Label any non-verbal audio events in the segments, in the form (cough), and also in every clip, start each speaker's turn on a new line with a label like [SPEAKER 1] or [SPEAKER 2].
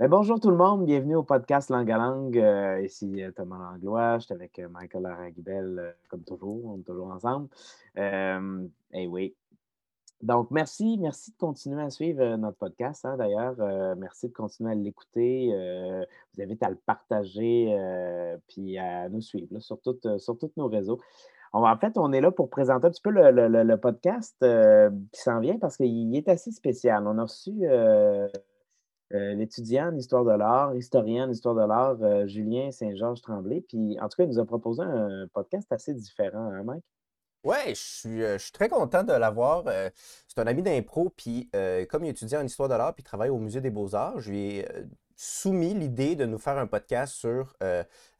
[SPEAKER 1] Ben, bonjour tout le monde, bienvenue au podcast Langue à Langue. Euh, ici euh, Thomas Langlois, je suis avec euh, Michael Araguibel, comme toujours, on est toujours ensemble. Eh oui. Donc, merci, merci de continuer à suivre notre podcast. Hein, D'ailleurs, merci de continuer à l'écouter. vous invite à le partager puis à nous suivre sur, sur tous nos réseaux. en fait, on est là pour présenter un petit peu le, podcast qui s'en vient parce qu'il est assez spécial. On a reçu euh, l'étudiant en histoire de l'art, historien en histoire de l'art, euh, Julien Saint-Georges Tremblay. Puis, en tout cas, il nous a proposé un podcast assez différent, hein, Mike?
[SPEAKER 2] Oui, je suis, euh, je suis très content de l'avoir. c'est un ami d'impro, puis comme il étudie en histoire de l'art, puis travaille au Musée des Beaux-Arts, je lui ai soumis l'idée de nous faire un podcast sur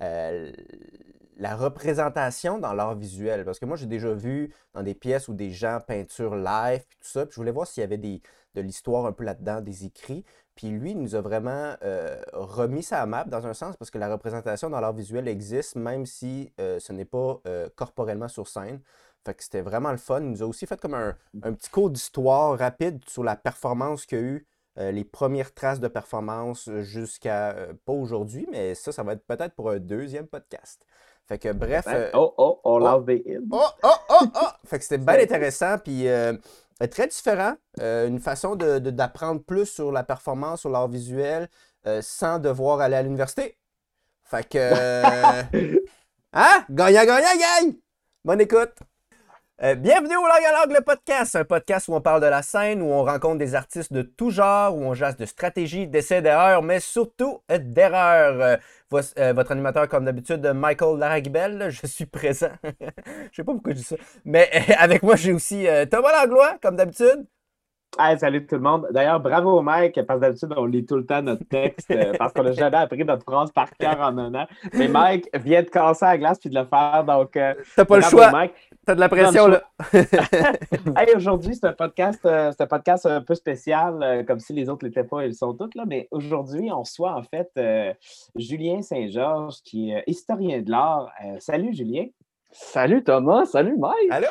[SPEAKER 2] la représentation dans l'art visuel. Parce que moi, j'ai déjà vu dans des pièces où des gens peinturent live, puis tout ça, puis je voulais voir s'il y avait des, de l'histoire un peu là-dedans, des écrits. Puis lui, il nous a vraiment euh, remis ça à map dans un sens parce que la représentation dans l'art visuel existe même si euh, ce n'est pas euh, corporellement sur scène. Fait que c'était vraiment le fun. Il nous a aussi fait comme un, petit cours d'histoire rapide sur la performance qu'il y a eu, les premières traces de performance jusqu'à pas aujourd'hui, mais ça, ça va être peut-être pour un deuxième podcast. Fait que bref.
[SPEAKER 1] oh, oh, on l'a
[SPEAKER 2] oh, oh, oh, oh! Fait que c'était bien (laughs) intéressant. Puis euh, très différent. Euh, une façon d'apprendre plus sur la performance, sur l'art visuel, euh, sans devoir aller à l'université. Fait que. (laughs) hein? Gagnant, gagnant, gagne! Bonne écoute! Euh, bienvenue au Langue le podcast, un podcast où on parle de la scène, où on rencontre des artistes de tout genre, où on jase de stratégie, d'essais, d'erreurs, mais surtout euh, d'erreurs. Euh, votre animateur, comme d'habitude, Michael Laragbel, je suis présent. (laughs) je sais pas pourquoi je dis ça. Mais (laughs) avec moi, j'ai aussi Thomas Langlois, comme d'habitude.
[SPEAKER 1] Hey, salut tout le monde. D'ailleurs, bravo Mike, parce que d'habitude, on lit tout le temps notre texte parce qu'on n'a jamais appris notre phrase par cœur en un an. Mais Mike vient de casser la glace puis de le faire. Donc,
[SPEAKER 2] t'as pas le choix. Mike. T'as de la pression, là. (laughs)
[SPEAKER 1] aujourd'hui, c'est un podcast, euh, un podcast un peu spécial, euh, comme si les autres ne l'étaient pas, ils sont tous là. Mais aujourd'hui, on reçoit en fait euh, Julien Saint-Georges, qui est historien de l'art. salut, Julien.
[SPEAKER 3] Salut, Thomas. Salut, Mike.
[SPEAKER 2] Allô?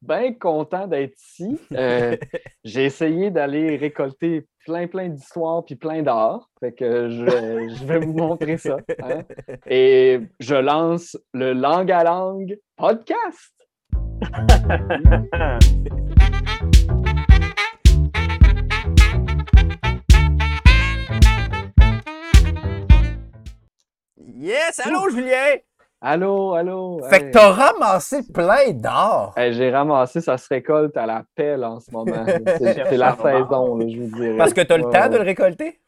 [SPEAKER 3] Bien content d'être ici. (laughs) J'ai essayé d'aller récolter plein, plein d'histoires puis plein d'art. Fait que je, vais vous montrer ça. Hein. Et je lance le Langue à Langue podcast. (laughs)
[SPEAKER 2] yes! Allô, Julien!
[SPEAKER 3] Allô, allô!
[SPEAKER 2] Fait que t'as ramassé plein d'or!
[SPEAKER 3] J'ai ramassé, ça se récolte à la pelle en ce moment. (laughs) C'est la saison, je vous dirais.
[SPEAKER 2] Parce que t'as le temps de le récolter?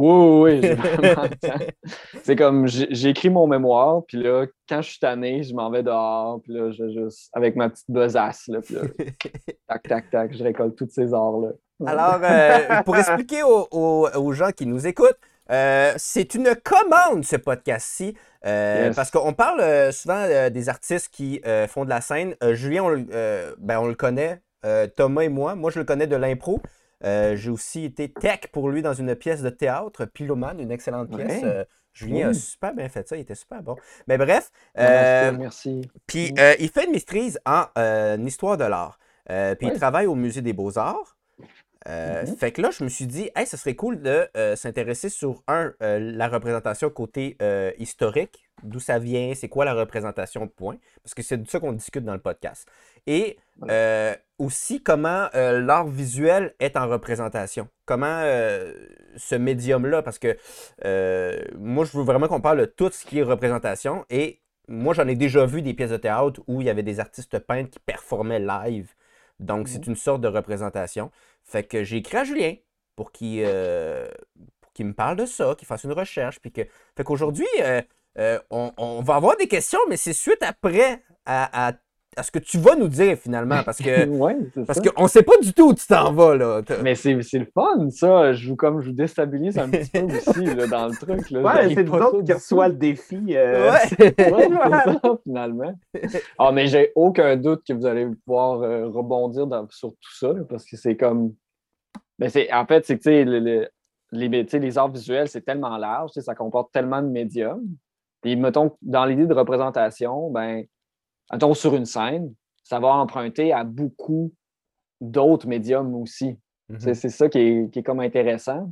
[SPEAKER 3] Oui, oui, (laughs) C'est comme, j'ai écrit mon mémoire, puis là, quand je suis tanné, je m'en vais dehors, puis là, je juste, avec ma petite besace, là, puis là, (laughs) tac, tac, tac, je récolte tous ces arts-là.
[SPEAKER 2] Alors, euh, (laughs) pour expliquer aux, gens qui nous écoutent, euh, c'est une commande, ce podcast-ci, euh, parce qu'on parle souvent des artistes qui font de la scène. Julien, on, ben, on le connaît, Thomas et moi. Moi, je le connais de l'impro. Euh, j'ai aussi été tech pour lui dans une pièce de théâtre, Piloman, une excellente pièce. Euh, Julien a super bien fait ça, il était super bon. Mais bref.
[SPEAKER 3] Euh, merci.
[SPEAKER 2] Puis il fait une maîtrise en histoire de l'art. puis il travaille au Musée des Beaux-Arts. Mm-hmm. Fait que là, je me suis dit, hey, ce serait cool de s'intéresser sur, un, la représentation côté historique, d'où ça vient, c'est quoi la représentation, point. Parce que c'est de ça qu'on discute dans le podcast. Et euh, aussi comment euh, l'art visuel est en représentation. Comment euh, ce médium-là, parce que moi, je veux vraiment qu'on parle de tout ce qui est représentation. Et moi, j'en ai déjà vu des pièces de théâtre où il y avait des artistes peintres qui performaient live. Donc, c'est mmh. une sorte de représentation. Fait que j'ai écrit à Julien pour qu'il me parle de ça, qu'il fasse une recherche. Puis que... Fait qu'aujourd'hui, on, va avoir des questions, mais c'est suite après à, à à ce que tu vas nous dire finalement, parce que (laughs) ouais, parce qu'on ne sait pas du tout où tu t'en vas. Là.
[SPEAKER 3] Mais c'est le fun, ça. Je vous, comme je vous déstabilise un petit peu aussi là, dans le truc. Là.
[SPEAKER 1] Ouais, c'est nous autres qui reçoit le défi. Euh...
[SPEAKER 3] Ouais, (laughs) (laughs) c'est ça, finalement. Ah, mais j'ai aucun doute que vous allez pouvoir euh, rebondir sur tout ça, parce que c'est comme. Ben, en fait, c'est que les, les arts visuels, c'est tellement large, ça comporte tellement de médiums. Et mettons, dans l'idée de représentation, ben sur une scène, ça va emprunter à beaucoup d'autres médiums aussi. C'est ça qui est, comme intéressant.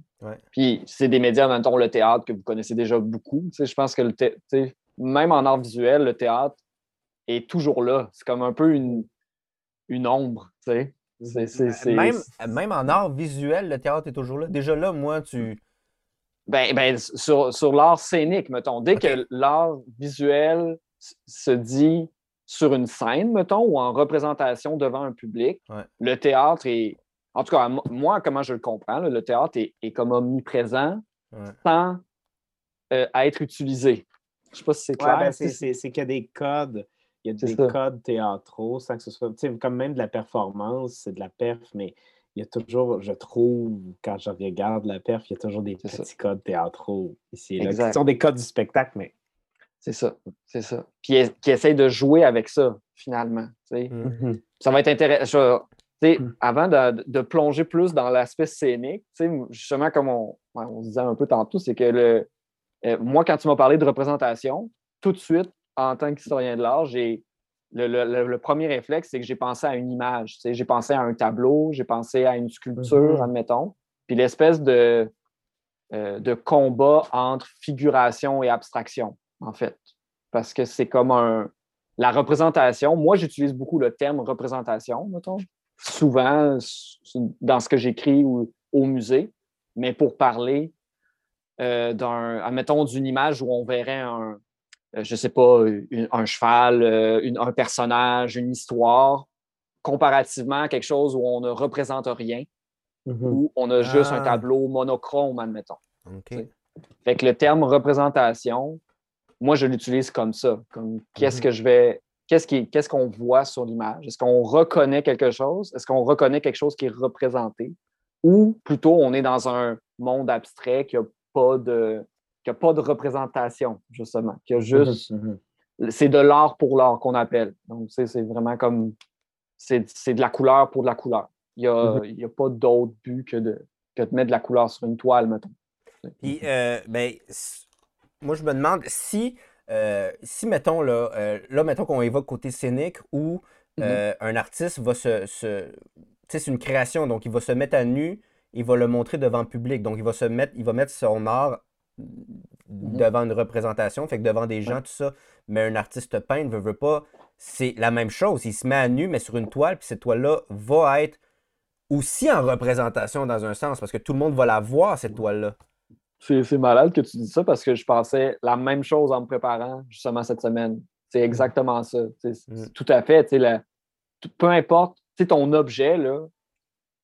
[SPEAKER 3] Puis c'est des médias, maintenant le théâtre, que vous connaissez déjà beaucoup. Je pense que le même en art visuel, le théâtre est toujours là. C'est comme un peu une, une ombre.
[SPEAKER 2] même, même en art visuel, le théâtre est toujours là. Déjà là, moi, tu.
[SPEAKER 3] Ben, ben sur, sur l'art scénique, mettons. Dès que l'art visuel se dit sur une scène, mettons, ou en représentation devant un public, le théâtre est. En tout cas, moi, comment je le comprends, le théâtre est, comme omniprésent sans euh, être utilisé. Je ne sais pas si c'est clair.
[SPEAKER 1] Ben, c'est qu'il y a des codes. Il y a des codes théâtraux sans que ce soit. Comme même de la performance, c'est de la perf, mais il y a toujours, je trouve, quand je regarde la perf, il y a toujours des petits codes théâtraux ici là. Qui sont des codes du spectacle, mais
[SPEAKER 3] c'est ça, c'est ça. Puis qui essaye de jouer avec ça, finalement. Mm-hmm. Ça va être intéressant. Mm. Avant de, plonger plus dans l'aspect scénique, justement, comme on, on disait un peu tantôt, c'est que le, euh, moi, quand tu m'as parlé de représentation, tout de suite, en tant qu'historien de l'art, j'ai le, premier réflexe, c'est que j'ai pensé à une image. J'ai pensé à un tableau, j'ai pensé à une sculpture, mm-hmm. admettons. Puis l'espèce de, euh, de combat entre figuration et abstraction en fait. Parce que c'est comme un. La représentation, moi, j'utilise beaucoup le terme représentation, mettons, souvent dans ce que j'écris ou au musée, mais pour parler euh, d'un, admettons, d'une image où on verrait un, euh, je sais pas, un cheval, euh, un personnage, une histoire, comparativement à quelque chose où on ne représente rien, mm-hmm. où on a juste un ah. tableau monochrome, admettons. Fait que le terme représentation, moi, je l'utilise comme ça. Comme qu'est-ce mhm. que je vais. Qu'est-ce, qu'on voit sur l'image? Est-ce qu'on reconnaît quelque chose? Est-ce qu'on reconnaît quelque chose qui est représenté? Ou plutôt, on est dans un monde abstrait qui n'a pas de, qui a pas de représentation, justement, qui a mhm, juste. Mhm. C'est de l'art pour l'art qu'on appelle. Donc, c'est vraiment comme. C'est, de la couleur pour de la couleur. Il n'y a, a, pas d'autre but que de, que de mettre de la couleur sur une toile, mettons.
[SPEAKER 2] Puis, euh, ben, moi, je me demande si, euh, si mettons, là, euh, là mettons qu'on évoque côté scénique où mm-hmm. euh, un artiste va se. se c'est une création, donc il va se mettre à nu, il va le montrer devant le public. Donc, il va se mettre, il va mettre son art mm-hmm. devant une représentation, fait que devant des gens, tout ça. Mais un artiste peintre veut, veut pas. C'est la même chose. Il se met à nu, mais sur une toile, puis cette toile-là va être aussi en représentation dans un sens, parce que tout le monde va la voir, cette toile-là.
[SPEAKER 3] C'est malade que tu dis ça parce que je pensais la même chose en me préparant justement cette semaine. C'est exactement ça. Mm. Tout à fait. peu importe ton objet, là,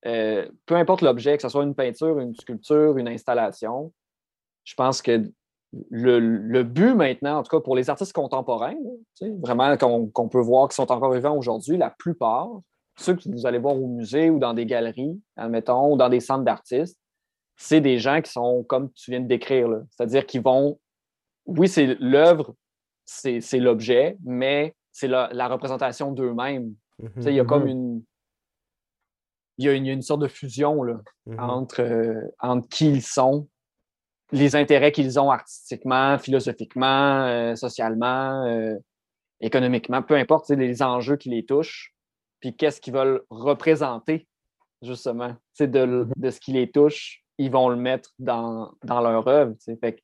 [SPEAKER 3] euh, peu importe l'objet, que ce soit une peinture, une sculpture, une installation, je pense que le, but maintenant, en tout cas pour les artistes contemporains, vraiment qu'on peut voir qui sont encore vivants aujourd'hui, la plupart, ceux que vous allez voir au musée ou dans des galeries, admettons, ou dans des centres d'artistes, c'est des gens qui sont comme tu viens de décrire. C'est-à-dire qu'ils vont. Oui, c'est l'œuvre, c'est l'objet, mais c'est la, représentation d'eux-mêmes. Il y a comme mhm. une. Il y a une, sorte de fusion là, mhm. entre, euh, entre qui ils sont, les intérêts qu'ils ont artistiquement, philosophiquement, euh, socialement, euh, économiquement, peu importe les enjeux qui les touchent, puis qu'est-ce qu'ils veulent représenter, justement, mhm. de ce qui les touche ils vont le mettre dans, leur œuvre. Fait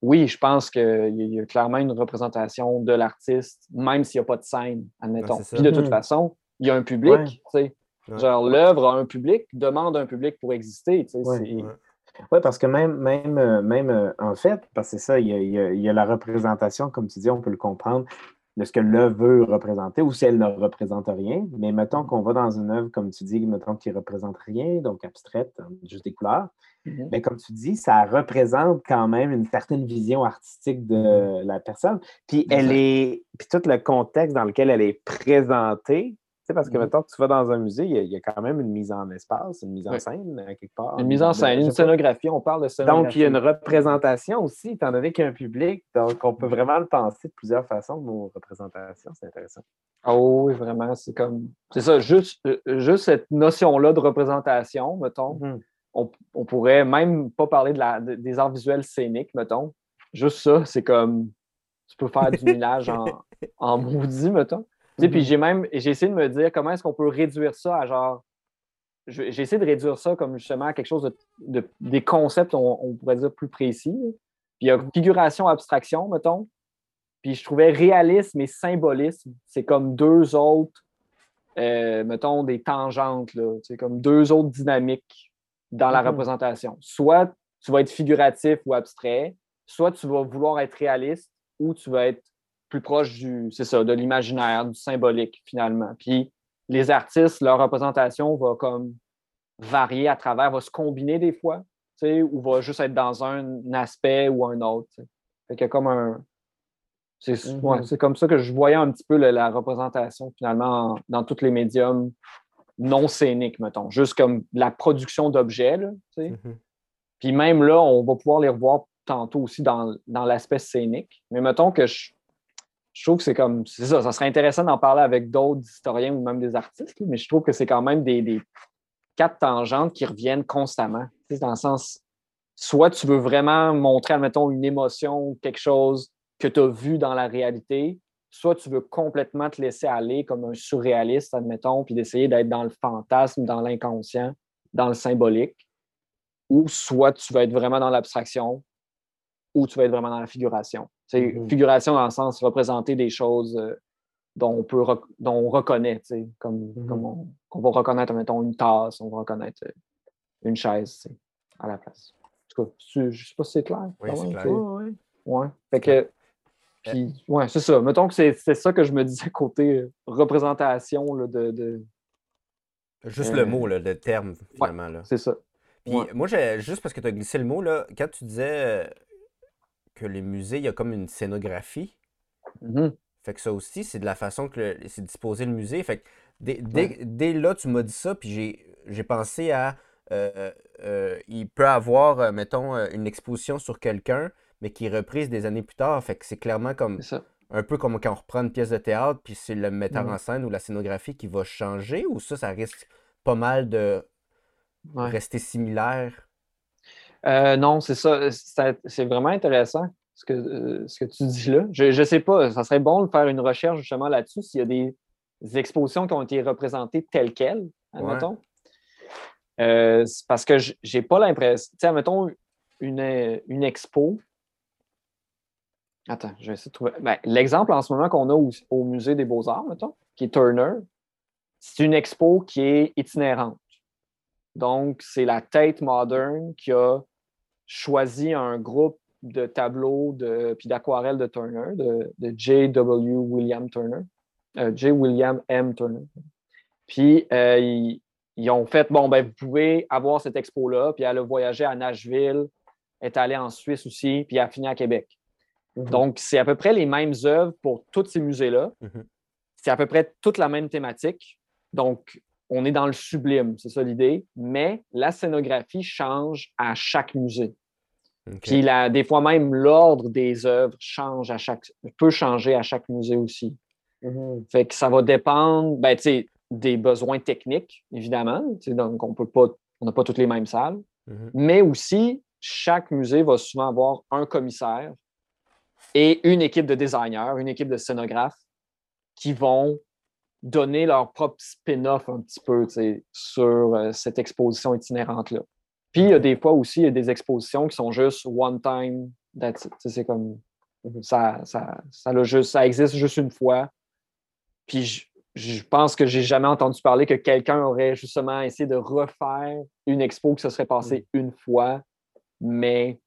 [SPEAKER 3] oui, je pense qu'il y, a clairement une représentation de l'artiste, même s'il n'y a pas de scène, admettons. Puis de toute hmm. façon, il y a un public. Genre, l'œuvre a un public, demande un public pour exister.
[SPEAKER 1] Oui, parce que même, même, même euh, en fait, parce que c'est ça, il y, a, la représentation, comme tu dis, on peut le comprendre de ce que l'œuvre veut représenter ou si elle ne représente rien. Mais mettons qu'on va dans une œuvre, comme tu dis, mettons qui ne représente rien, donc abstraite, juste des couleurs. Mais mm-hmm. ben, comme tu dis, ça représente quand même une certaine vision artistique de mm-hmm. la personne. Puis elle est. Puis tout le contexte dans lequel elle est présentée sais, parce que maintenant mm-hmm. que tu vas dans un musée, il y, a, quand même une mise en espace, une mise en scène, euh, quelque part.
[SPEAKER 3] Une mise en scène, une scénographie, on parle de scénographie.
[SPEAKER 1] Donc, il y a une représentation aussi, étant donné qu'il y a un public. Donc, on peut vraiment le penser de plusieurs façons, nos représentations. C'est intéressant.
[SPEAKER 3] Oh oui, vraiment. C'est comme. C'est ça, juste, euh, juste cette notion-là de représentation, mettons. Mm-hmm. on, pourrait même pas parler de la, des arts visuels scéniques, mettons. Juste ça, c'est comme. Tu peux faire du (laughs) millage en, en maudit, mettons. Puis mhm. j'ai même j'ai essayé de me dire comment est-ce qu'on peut réduire ça à genre j'ai essayé de réduire ça comme justement à quelque chose de, des concepts, on, pourrait dire, plus précis. Puis il y a figuration, abstraction, mettons. Puis je trouvais réalisme et symbolisme, c'est comme deux autres, euh, mettons, des tangentes, c'est comme deux autres dynamiques dans la mm-hmm. représentation. Soit tu vas être figuratif ou abstrait, soit tu vas vouloir être réaliste ou tu vas être plus proche du, c'est ça, de l'imaginaire, du symbolique, finalement. Puis les artistes, leur représentation va comme varier à travers, va se combiner des fois, ou va juste être dans un aspect ou un autre. Fait a comme un. Mm-hmm. C'est comme ça que je voyais un petit peu la, représentation finalement dans tous les médiums non scéniques, mettons. Juste comme la production d'objets. Mm-hmm. Puis même là, on va pouvoir les revoir tantôt aussi dans, dans l'aspect scénique. Mais mettons que je, je trouve que c'est comme. C'est ça, ça serait intéressant d'en parler avec d'autres historiens ou même des artistes, mais je trouve que c'est quand même des, quatre tangentes qui reviennent constamment. Dans le sens, soit tu veux vraiment montrer, admettons, une émotion, quelque chose que tu as vu dans la réalité, soit tu veux complètement te laisser aller comme un surréaliste, admettons, puis d'essayer d'être dans le fantasme, dans l'inconscient, dans le symbolique, ou soit tu vas être vraiment dans l'abstraction, ou tu vas être vraiment dans la figuration. C'est mm-hmm. figuration dans le sens représenter des choses euh, dont on peut dont on reconnaît, comme, mm-hmm. comme on, va reconnaître, mettons, une tasse, on va reconnaître euh, une chaise à la place. En tout cas, je ne sais pas si c'est clair.
[SPEAKER 2] Oui, c'est clair.
[SPEAKER 3] Oui, ouais. Fait que, puis, ouais, c'est ça. Mettons que c'est ça que je me disais côté euh, représentation là, de, de,
[SPEAKER 2] Juste le mot, le terme, finalement.
[SPEAKER 3] c'est ça.
[SPEAKER 2] Puis moi, juste parce que tu as glissé le mot, là, quand tu disais que les musées, il y a comme une scénographie.
[SPEAKER 3] Mm-hmm.
[SPEAKER 2] Fait que ça aussi, c'est de la façon que c'est disposé le musée. Fait que dès, là, tu m'as dit ça, puis j'ai pensé à. Euh, euh, euh, il peut avoir, mettons, une exposition sur quelqu'un, mais qui est reprise des années plus tard. Fait que c'est clairement comme. Un peu comme quand on reprend une pièce de théâtre, puis c'est le metteur mm-hmm. en scène ou la scénographie qui va changer, ou ça, ça risque pas mal de rester similaire?
[SPEAKER 3] Euh, non, c'est ça. C'est vraiment intéressant ce que, euh, ce que tu dis là. Je ne sais pas, ça serait bon de faire une recherche justement là-dessus s'il y a des, expositions qui ont été représentées telles quelles, admettons. Euh, parce que j'ai pas l'impression. Tu sais, admettons une, une expo. Attends, je vais essayer de trouver. Ben, l'exemple en ce moment qu'on a au, au Musée des Beaux-Arts, mettons, qui est Turner, c'est une expo qui est itinérante. Donc, c'est la Tate Modern qui a choisi un groupe de tableaux de, puis d'aquarelles de Turner, de, de J.W. William Turner, euh, J. William M. Turner. Puis, euh, ils, ont fait, bon, ben, vous pouvez avoir cette expo-là, puis elle a voyagé à Nashville, est allée en Suisse aussi, puis elle a fini à Québec. Mhm. Donc, c'est à peu près les mêmes œuvres pour tous ces musées-là. Mhm. C'est à peu près toute la même thématique. Donc, on est dans le sublime, c'est ça l'idée, mais la scénographie change à chaque musée. Puis des fois même l'ordre des œuvres change à chaque, peut changer à chaque musée aussi. Mm-hmm. Fait que ça va dépendre ben, des besoins techniques, évidemment. Donc, on peut pas, on n'a pas toutes les mêmes salles. Mm-hmm. Mais aussi, chaque musée va souvent avoir un commissaire et une équipe de designers, une équipe de scénographes qui vont donner leur propre spin-off un petit peu sur euh, cette exposition itinérante-là. Puis il y a des fois aussi, il y a des expositions qui sont juste one time, C'est comme ça, ça, ça, juste, ça existe juste une fois. Puis je, pense que j'ai jamais entendu parler que quelqu'un aurait justement essayé de refaire une expo qui se serait passée mm. une fois, mais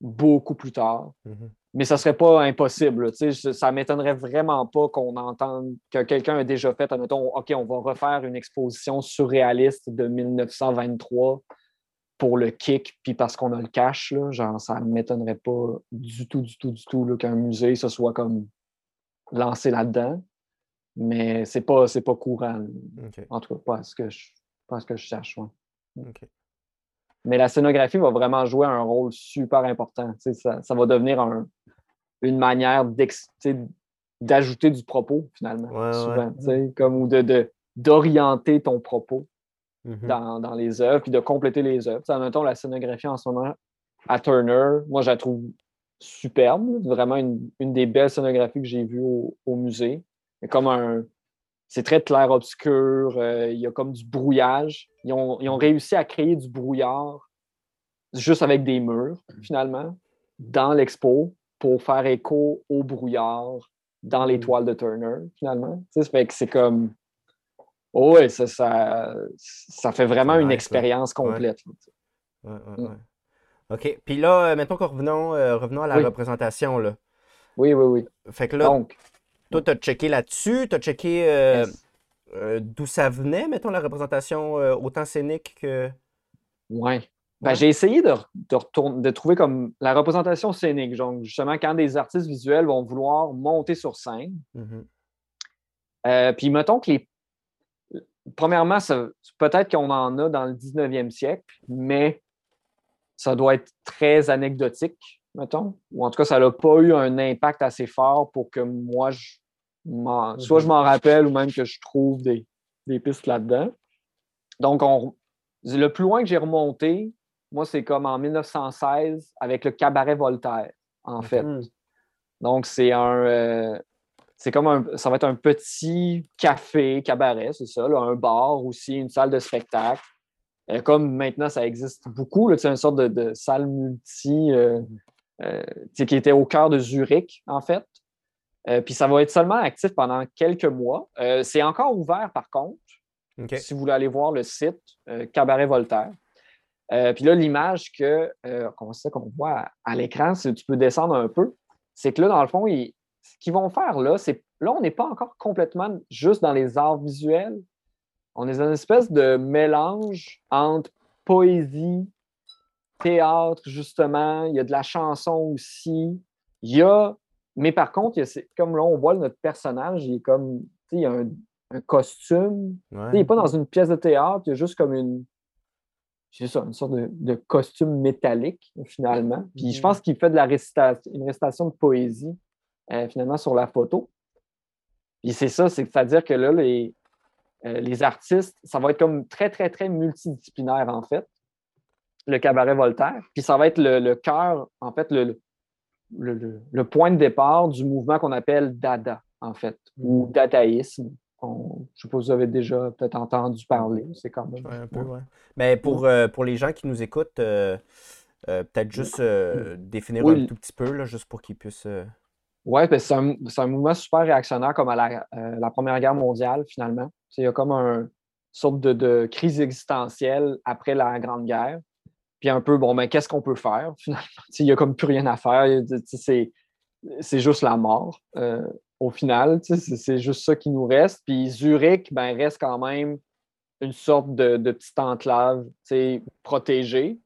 [SPEAKER 3] beaucoup plus tard. Mm-hmm. Mais ça serait pas impossible. Ça ne m'étonnerait vraiment pas qu'on entende que quelqu'un a déjà fait, admettons, OK, on va refaire une exposition surréaliste de 1923 pour le kick, puis parce qu'on a le cash, là, genre, ça ne m'étonnerait pas du tout, du tout, du tout qu'un musée se soit comme lancé là-dedans. Mais c'est pas, pas courant. En tout cas, pas ce que je, pas ce que je cherche. Mais la scénographie va vraiment jouer un rôle super important. Ça, ça va devenir un, une manière d'ajouter du propos, finalement, souvent, comme, ou de, d'orienter ton propos mm-hmm. dans, les œuvres, puis de compléter les œuvres. Même temps, la scénographie en ce moment à Turner, moi, je la trouve superbe, vraiment une, des belles scénographies que j'ai vues au, musée. comme un. c'est très clair-obscur. euh, il y a comme du brouillage. Ils ont, ils ont réussi à créer du brouillard juste avec des murs, finalement, dans l'expo pour faire écho au brouillard dans les
[SPEAKER 1] Mm.
[SPEAKER 3] toiles de Turner, finalement. Ça c'est comme. Oh ouais, ça, ça, ça fait vraiment une expérience complète.
[SPEAKER 2] Ouais, ouais,
[SPEAKER 3] Mm.
[SPEAKER 2] OK. Puis là, euh, maintenant qu'on revenons, euh, revenons à la
[SPEAKER 3] Oui.
[SPEAKER 2] représentation, là.
[SPEAKER 3] Oui, oui, oui.
[SPEAKER 2] Fait que là,
[SPEAKER 3] Donc,
[SPEAKER 2] toi, t'as checké là-dessus, t'as checké euh,
[SPEAKER 3] yes.
[SPEAKER 2] euh, d'où ça venait, mettons, la représentation autant scénique que...
[SPEAKER 3] Ouais. Ben,
[SPEAKER 2] Ouais.
[SPEAKER 3] j'ai essayé de, de, retourner, de trouver comme la représentation scénique. Donc, justement, quand des artistes visuels vont vouloir monter sur scène,
[SPEAKER 2] Mhm.
[SPEAKER 3] euh, puis mettons que les. Premièrement, peut-être qu'on en a dans le 19e siècle, mais ça doit être très anecdotique, mettons. Ou en tout cas, ça n'a pas eu un impact assez fort pour que moi, je soit je m'en rappelle ou même que je trouve des, des pistes là-dedans. Donc, on, le plus loin que j'ai remonté, moi, c'est comme en 1916 avec le cabaret Voltaire, en fait.
[SPEAKER 1] Hmm.
[SPEAKER 3] Donc, c'est un. euh, c'est comme un. Ça va être un petit café, cabaret, c'est ça, là, un bar aussi, une salle de spectacle. Euh, comme maintenant, ça existe beaucoup, là, c'est une sorte de, de salle multi euh, euh, qui était au cœur de Zurich, en fait. Euh, puis ça va être seulement actif pendant quelques mois. C'est encore ouvert, par contre, si vous voulez aller voir le site Cabaret Voltaire. Puis là, l'image que qu'on sait qu'on voit à, à l'écran, si tu peux descendre un peu, c'est que là, dans le fond, ils- ce qu'ils vont faire là, c'est là, on n'est pas encore complètement juste dans les arts visuels. On est dans une espèce de mélange entre poésie, théâtre, justement. Il y a de la chanson aussi. Il y a, mais par contre, il y a- c'est- comme là, on voit notre personnage, il est comme, tu sais, il y a un, un costume, Il n'est pas dans une pièce de théâtre, il y a juste comme une. C'est ça, une sorte de, de costume métallique, finalement. Puis je
[SPEAKER 1] Mhm.
[SPEAKER 3] pense qu'il fait de la récitation, une récitation de poésie, euh, finalement, sur la photo. Puis c'est ça, c'est-à-dire que là, les, euh, les artistes, ça va être comme très, très, très multidisciplinaire, en fait, le cabaret Voltaire. Puis ça va être le, le cœur, en fait, le, le, le- point de départ du mouvement qu'on appelle Dada, en fait, ou dadaïsme. On- je ne sais pas si vous avez déjà peut-être entendu parler. C'est quand même.
[SPEAKER 2] Ouais, un peu, ouais. Mais pour, euh, pour les gens qui nous écoutent, euh, peut-être juste euh, définir
[SPEAKER 3] Oui.
[SPEAKER 2] un tout petit peu, là, juste pour qu'ils puissent...
[SPEAKER 3] Oui, ben, c'est un, mouvement super réactionnaire comme à la, euh, Première Guerre mondiale, finalement. Il y a comme un- une sorte de, crise existentielle après la Grande Guerre. Puis un peu, bon, ben, qu'est-ce qu'on peut faire, (laughs) finalement? Il n'y a comme plus rien à faire. C'est juste la mort, euh, au final. C'est juste ça qui nous reste. Puis Zurich, ben, reste quand même une sorte de, de petite enclave protégée.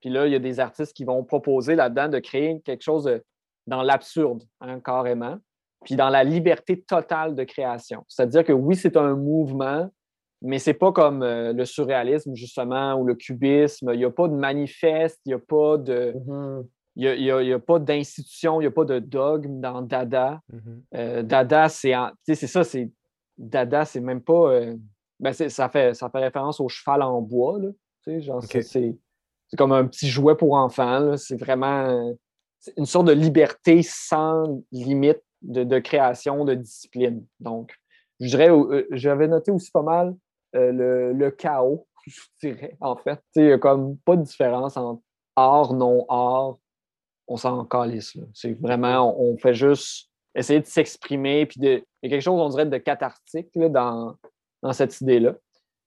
[SPEAKER 3] Puis là, il y a des artistes qui vont proposer là-dedans de créer quelque chose de- dans l'absurde, hein, carrément, puis dans la liberté totale de création. C'est-à-dire que oui, c'est un mouvement, mais c'est pas comme euh, le surréalisme, justement, ou le cubisme. Il n'y a pas de manifeste, il n'y a pas de.
[SPEAKER 1] Mhm.
[SPEAKER 3] Il a, pas d'institution, il n'y a pas de dogme dans Dada.
[SPEAKER 2] mhm.
[SPEAKER 3] Euh, Dada, c'est ça, c'est Dada, c'est même pas. euh, ben, ça, fait, ça fait référence au cheval en bois. Là, genre, c'est- comme un petit jouet pour enfants. C'est vraiment une sorte de liberté sans limite de, création, de discipline. Donc, je dirais, euh, j'avais noté aussi pas mal euh, le, chaos, (laughs) je dirais, en fait. Il n'y a comme pas de différence entre art, non-art. On s'en calisse. C'est vraiment, on, fait juste essayer de s'exprimer. Il y a quelque chose, on dirait, de cathartique là, dans, dans cette idée-là.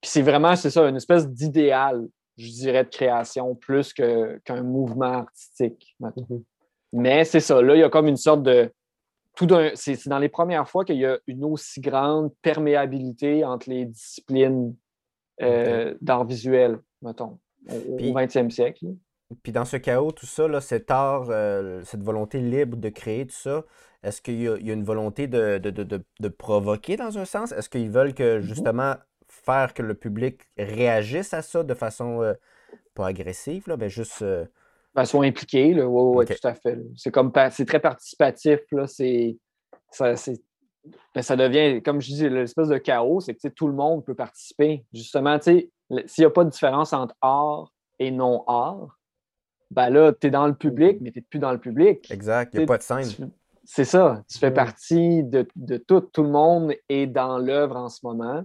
[SPEAKER 3] Puis c'est vraiment, c'est ça, une espèce d'idéal, je dirais, de création, plus qu'un mouvement artistique. Mais c'est ça, là, il y a comme une sorte de. Tout d'un, c'est, c'est dans les premières fois qu'il y a une aussi grande perméabilité entre les disciplines euh, d'art visuel, mettons, au, au
[SPEAKER 2] Puis-
[SPEAKER 3] 20e siècle.
[SPEAKER 2] Puis dans ce chaos, tout ça, là, cet art, euh, cette volonté libre de créer, tout ça, est-ce qu'il y a, il y a une volonté de, de, de, de- de provoquer dans un sens? Est-ce qu'ils veulent que justement faire que le public réagisse à ça de façon euh, pas agressive, là, mais juste.
[SPEAKER 3] Ben, sont impliqués, là. Tout à fait. C'est comme c'est très participatif, là. C'est, ça, ben, ça devient, comme je dis, l'espèce de chaos, c'est que tout le monde peut participer. Justement, s'il n'y a pas de différence entre art et non-art, ben là, tu es dans le public, mais tu n'es plus dans le public.
[SPEAKER 2] exact, il n'y a pas de scène.
[SPEAKER 3] C'est ça. Tu fais
[SPEAKER 1] Ouais.
[SPEAKER 3] partie de, de tout. Tout le monde est dans l'œuvre en ce moment.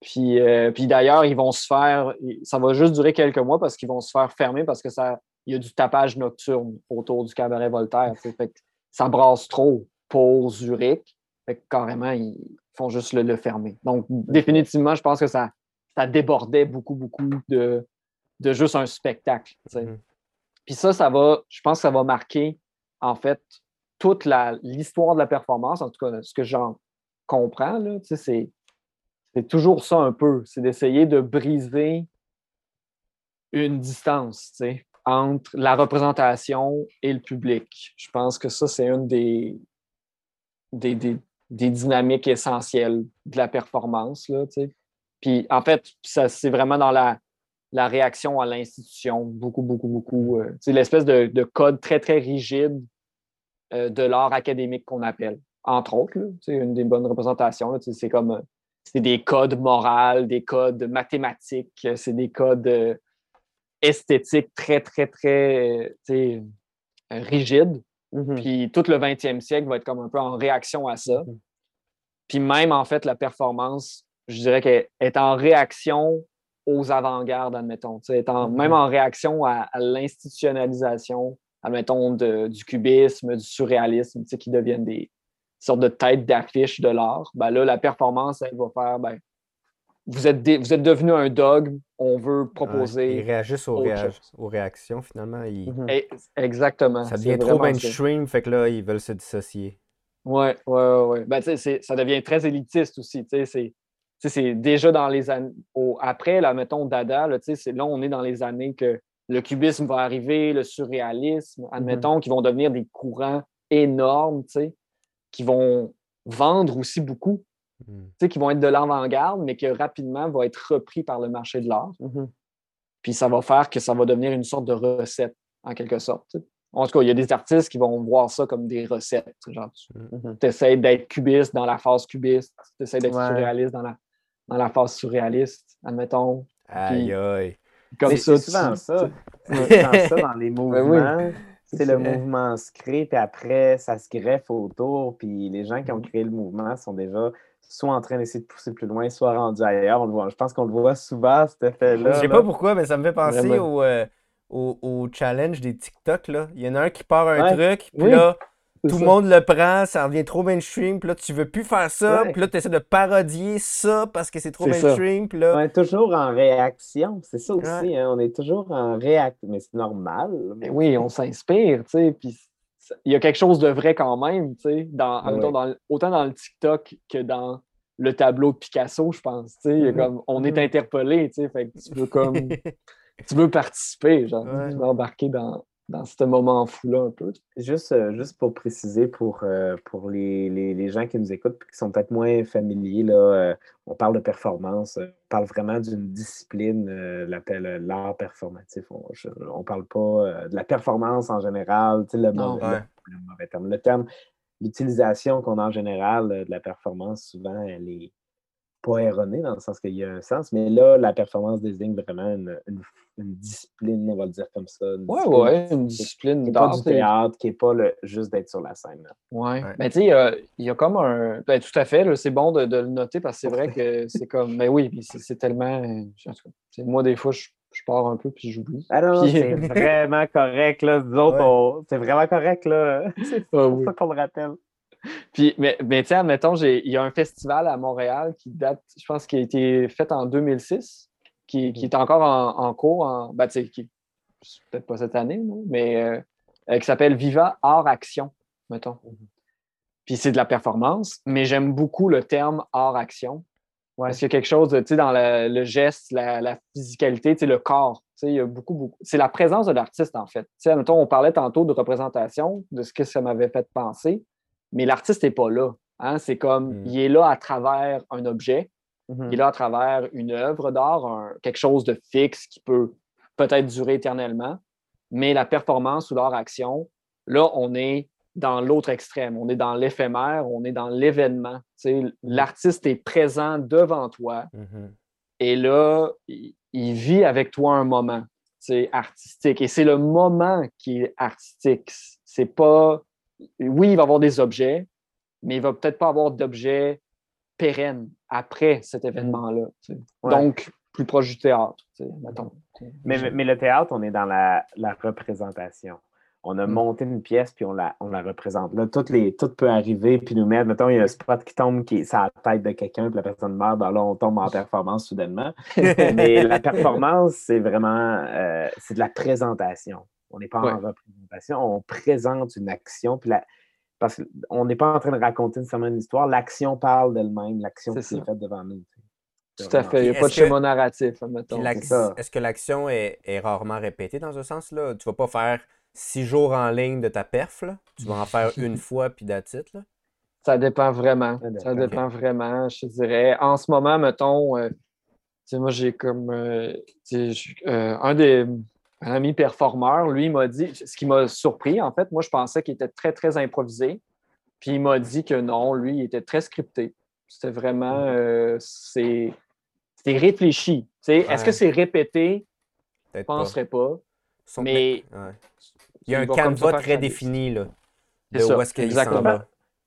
[SPEAKER 3] Puis, euh, puis d'ailleurs, ils vont se faire. Ça va juste durer quelques mois parce qu'ils vont se faire fermer parce que ça. Il y a du tapage nocturne autour du cabaret Voltaire. Fait que ça brasse trop pour Zurich. Fait que carrément, ils font juste le, le fermer. Donc, définitivement, je pense que ça, ça débordait beaucoup, beaucoup de, de juste un spectacle.
[SPEAKER 2] Mhm.
[SPEAKER 3] Puis ça, ça va, je pense que ça va marquer, en fait, toute l'histoire de la performance, en tout cas, ce que j'en comprends, c'est, c'est toujours ça un peu. C'est d'essayer de briser une distance, tu sais, entre la représentation et le public. Je pense que ça, c'est une des, des, des- dynamiques essentielles de la performance, là. Puis, en fait, ça, c'est vraiment dans la, la réaction à l'institution, beaucoup, beaucoup, beaucoup. euh, c'est l'espèce de, de code très, très rigide euh, de l'art académique qu'on appelle, entre autres. sais, une des bonnes représentations, c'est comme euh, c'est des codes moraux, des codes mathématiques, euh, c'est des codes esthétiques très, très, très rigides.
[SPEAKER 1] Mhm.
[SPEAKER 3] Puis tout le 20e siècle va être comme un peu en réaction à ça.
[SPEAKER 1] Mhm.
[SPEAKER 3] Puis même, en fait, la performance, je dirais qu'elle est en réaction aux avant-gardes, admettons. Est en-
[SPEAKER 1] Mhm.
[SPEAKER 3] Même en réaction à, à l'institutionnalisation, admettons, de- du cubisme, du surréalisme, qui deviennent des sortes de têtes d'affiche de l'art. Ben là, la performance, elle va faire, ben, vous êtes, des- vous êtes devenu un dogme, on veut
[SPEAKER 2] Ouais,
[SPEAKER 3] proposer...
[SPEAKER 2] ils réagissent aux, réa- réactions, finalement. Ils-
[SPEAKER 1] Mhm.
[SPEAKER 3] Eh, Exactement.
[SPEAKER 2] Ça devient trop mainstream, fait que là, ils veulent se dissocier.
[SPEAKER 3] Ouais, ouais, ouais. ouais. Ben, ça devient très élitiste aussi. C'est déjà dans les années. au- après, là, mettons, Dada, là, là, on est dans les années que le cubisme va arriver, le surréalisme, admettons, qui vont devenir des courants énormes, tu sais, qui vont vendre aussi beaucoup,
[SPEAKER 2] Mhm.
[SPEAKER 3] tu sais, qui vont être de l'avant-garde, mais que rapidement vont être repris par le marché de l'art.
[SPEAKER 1] Mhm.
[SPEAKER 3] Puis ça va faire que ça va devenir une sorte de recette, en quelque sorte. En tout cas, il y a des artistes qui vont voir ça comme des recettes. Genre, tu
[SPEAKER 1] Mhm.
[SPEAKER 3] essaies d'être cubiste dans la phase cubiste, tu essaies d'être
[SPEAKER 1] Ouais.
[SPEAKER 3] surréaliste dans la, dans la phase surréaliste, admettons.
[SPEAKER 2] Aïe, aïe.
[SPEAKER 3] Comme ça,
[SPEAKER 1] c'est souvent
[SPEAKER 3] tu-
[SPEAKER 1] ça.
[SPEAKER 3] tu-
[SPEAKER 1] C'est ça (laughs) dans les mouvements.
[SPEAKER 3] oui.
[SPEAKER 1] C'est le mouvement se crée, puis après, ça se greffe autour. Puis les gens qui
[SPEAKER 3] Mm.
[SPEAKER 1] ont créé le mouvement sont déjà soit en train d'essayer de pousser plus loin, soit rendus ailleurs. On le voit. Je pense qu'on le voit souvent, cet effet-là.
[SPEAKER 2] Je sais pas pourquoi, mais ça me fait penser
[SPEAKER 3] Vraiment.
[SPEAKER 2] au, euh, au, au challenge des TikTok. Là. Il y en a un qui part un
[SPEAKER 1] Ouais.
[SPEAKER 2] truc, puis
[SPEAKER 3] Oui,
[SPEAKER 2] là, tout le monde le prend, ça devient trop mainstream, puis là, tu veux plus faire ça,
[SPEAKER 1] Ouais.
[SPEAKER 2] puis là, tu essaies de parodier ça parce que c'est trop mainstream, puis là.
[SPEAKER 1] On est toujours en réaction. C'est ça aussi.
[SPEAKER 2] Ouais.
[SPEAKER 1] hein, On est toujours en réaction. Mais c'est normal.
[SPEAKER 3] Mais oui, on s'inspire, tu sais, puis il y a quelque chose de vrai quand même, tu sais, dans, autant,
[SPEAKER 1] ouais.
[SPEAKER 3] dans le- autant dans le TikTok que dans le tableau de Picasso, je pense, tu sais,
[SPEAKER 1] Mhm.
[SPEAKER 3] comme, on est
[SPEAKER 1] Mhm.
[SPEAKER 3] interpellé, tu sais, fait que tu veux comme, (laughs) tu veux participer, genre,
[SPEAKER 2] Ouais.
[SPEAKER 3] tu veux embarquer dans, dans ce moment fou-là un peu.
[SPEAKER 1] Juste, euh, juste pour préciser pour, euh, pour les, les- les gens qui nous écoutent et qui sont peut-être moins familiers, là, euh, on parle de performance, on parle vraiment d'une discipline, l'appelle l'art performatif. On ne parle pas de la performance en général, tu sais, le,
[SPEAKER 3] Non.
[SPEAKER 1] mauvais,
[SPEAKER 2] Ouais.
[SPEAKER 1] le- le mauvais terme. Le terme, l'utilisation qu'on a en général de la performance, souvent, elle est pas erronée dans le sens qu'il y a un sens, mais là, la performance désigne vraiment une, une- une discipline, on va le dire comme ça.
[SPEAKER 3] ouais,
[SPEAKER 1] artistique
[SPEAKER 3] une discipline
[SPEAKER 1] qui n'est pas du théâtre, qui n'est pas le, juste d'être sur la scène.
[SPEAKER 3] Ouais. Ben, tu sais, il y a- il y, a comme un. Ben, tout à fait, c'est bon de, de le noter parce que c'est vrai que c'est comme. Mais oui, puis c'est tellement. en tout cas, c'est- moi, des fois, je, je pars un peu puis j'oublie. Puis-
[SPEAKER 1] c'est (laughs) vraiment correct. Là. Nous autres,
[SPEAKER 2] Ouais.
[SPEAKER 1] on- c'est vraiment correct. là. C'est
[SPEAKER 3] Ah oui. (laughs)
[SPEAKER 1] ça qu'on le rappelle.
[SPEAKER 3] Puis, mais, mais tiens, admettons, il y a un festival à Montréal qui date, je pense, qui a été fait en 2006, qui, qui est encore en, en cours, en, ben, tu sais, qui- peut-être pas cette année, mais euh, euh, qui s'appelle Viva Art Action, mettons. Puis c'est de la performance, mais j'aime beaucoup le terme art action. Parce qu'il y a quelque chose, tu sais, dans le, le geste, la, la physicalité, tu sais, le corps. Tu sais, il y a beaucoup, beaucoup. C'est la présence de l'artiste, en fait. Tu sais, admettons, on parlait tantôt de représentation, de ce que ça m'avait fait penser, mais l'artiste n'est pas là. hein. C'est comme,
[SPEAKER 2] Mm.
[SPEAKER 3] il est là à travers un objet,
[SPEAKER 1] Mhm.
[SPEAKER 3] il est là à travers une œuvre d'art, quelque chose de fixe qui peut peut-être durer éternellement. Mais la performance ou l'art-action, là, on est dans l'autre extrême. On est dans l'éphémère, on est dans l'événement. Sais, L'artiste est présent devant toi
[SPEAKER 2] Mhm.
[SPEAKER 3] et là, il, il vit avec toi un moment artistique. Et c'est le moment qui est artistique. C'est pas oui, il va avoir des objets, mais il va peut-être pas avoir d'objets pérennes après cet événement-là. Donc, plus proche du théâtre, mettons.
[SPEAKER 1] Mais, mais, le théâtre, on est dans la, la représentation on a mm. monté une pièce, puis on la, on la représente. Là, tout, les, tout peut arriver, puis nous mettre, mettons, il y a un spot qui tombe qui est à la tête de quelqu'un, puis la personne meurt, ben là, on tombe en performance soudainement. (laughs) Mais la performance, c'est vraiment, euh, c'est de la présentation. On n'est pas en représentation, on présente une action, puis parce qu'on n'est pas en train de raconter nécessairement une histoire, l'action parle d'elle-même, l'action qui est faite devant nous.
[SPEAKER 3] Tout à fait. Il n'y a pas de schéma narratif, mettons.
[SPEAKER 2] Est-ce que l'action est, est, rarement répétée dans un sens? Là? Tu ne vas pas faire six jours en ligne de ta perf, là? tu vas en faire (laughs) une fois puis d'attitude. Là?
[SPEAKER 3] Ça dépend vraiment. Ça dépend, vraiment, je dirais. En ce moment, mettons, euh, moi j'ai comme euh, euh, un des amis performeurs, lui, m'a dit, ce qui m'a surpris, en fait, moi je pensais qu'il était très, très improvisé. Puis il m'a dit que non, lui, il était très scripté. C'était vraiment, mm. c'est réfléchi. Est-ce que c'est répété? Je ne penserais pas. Mais
[SPEAKER 2] il y a un canevas très défini, là. De où est-ce qu'il s'en va.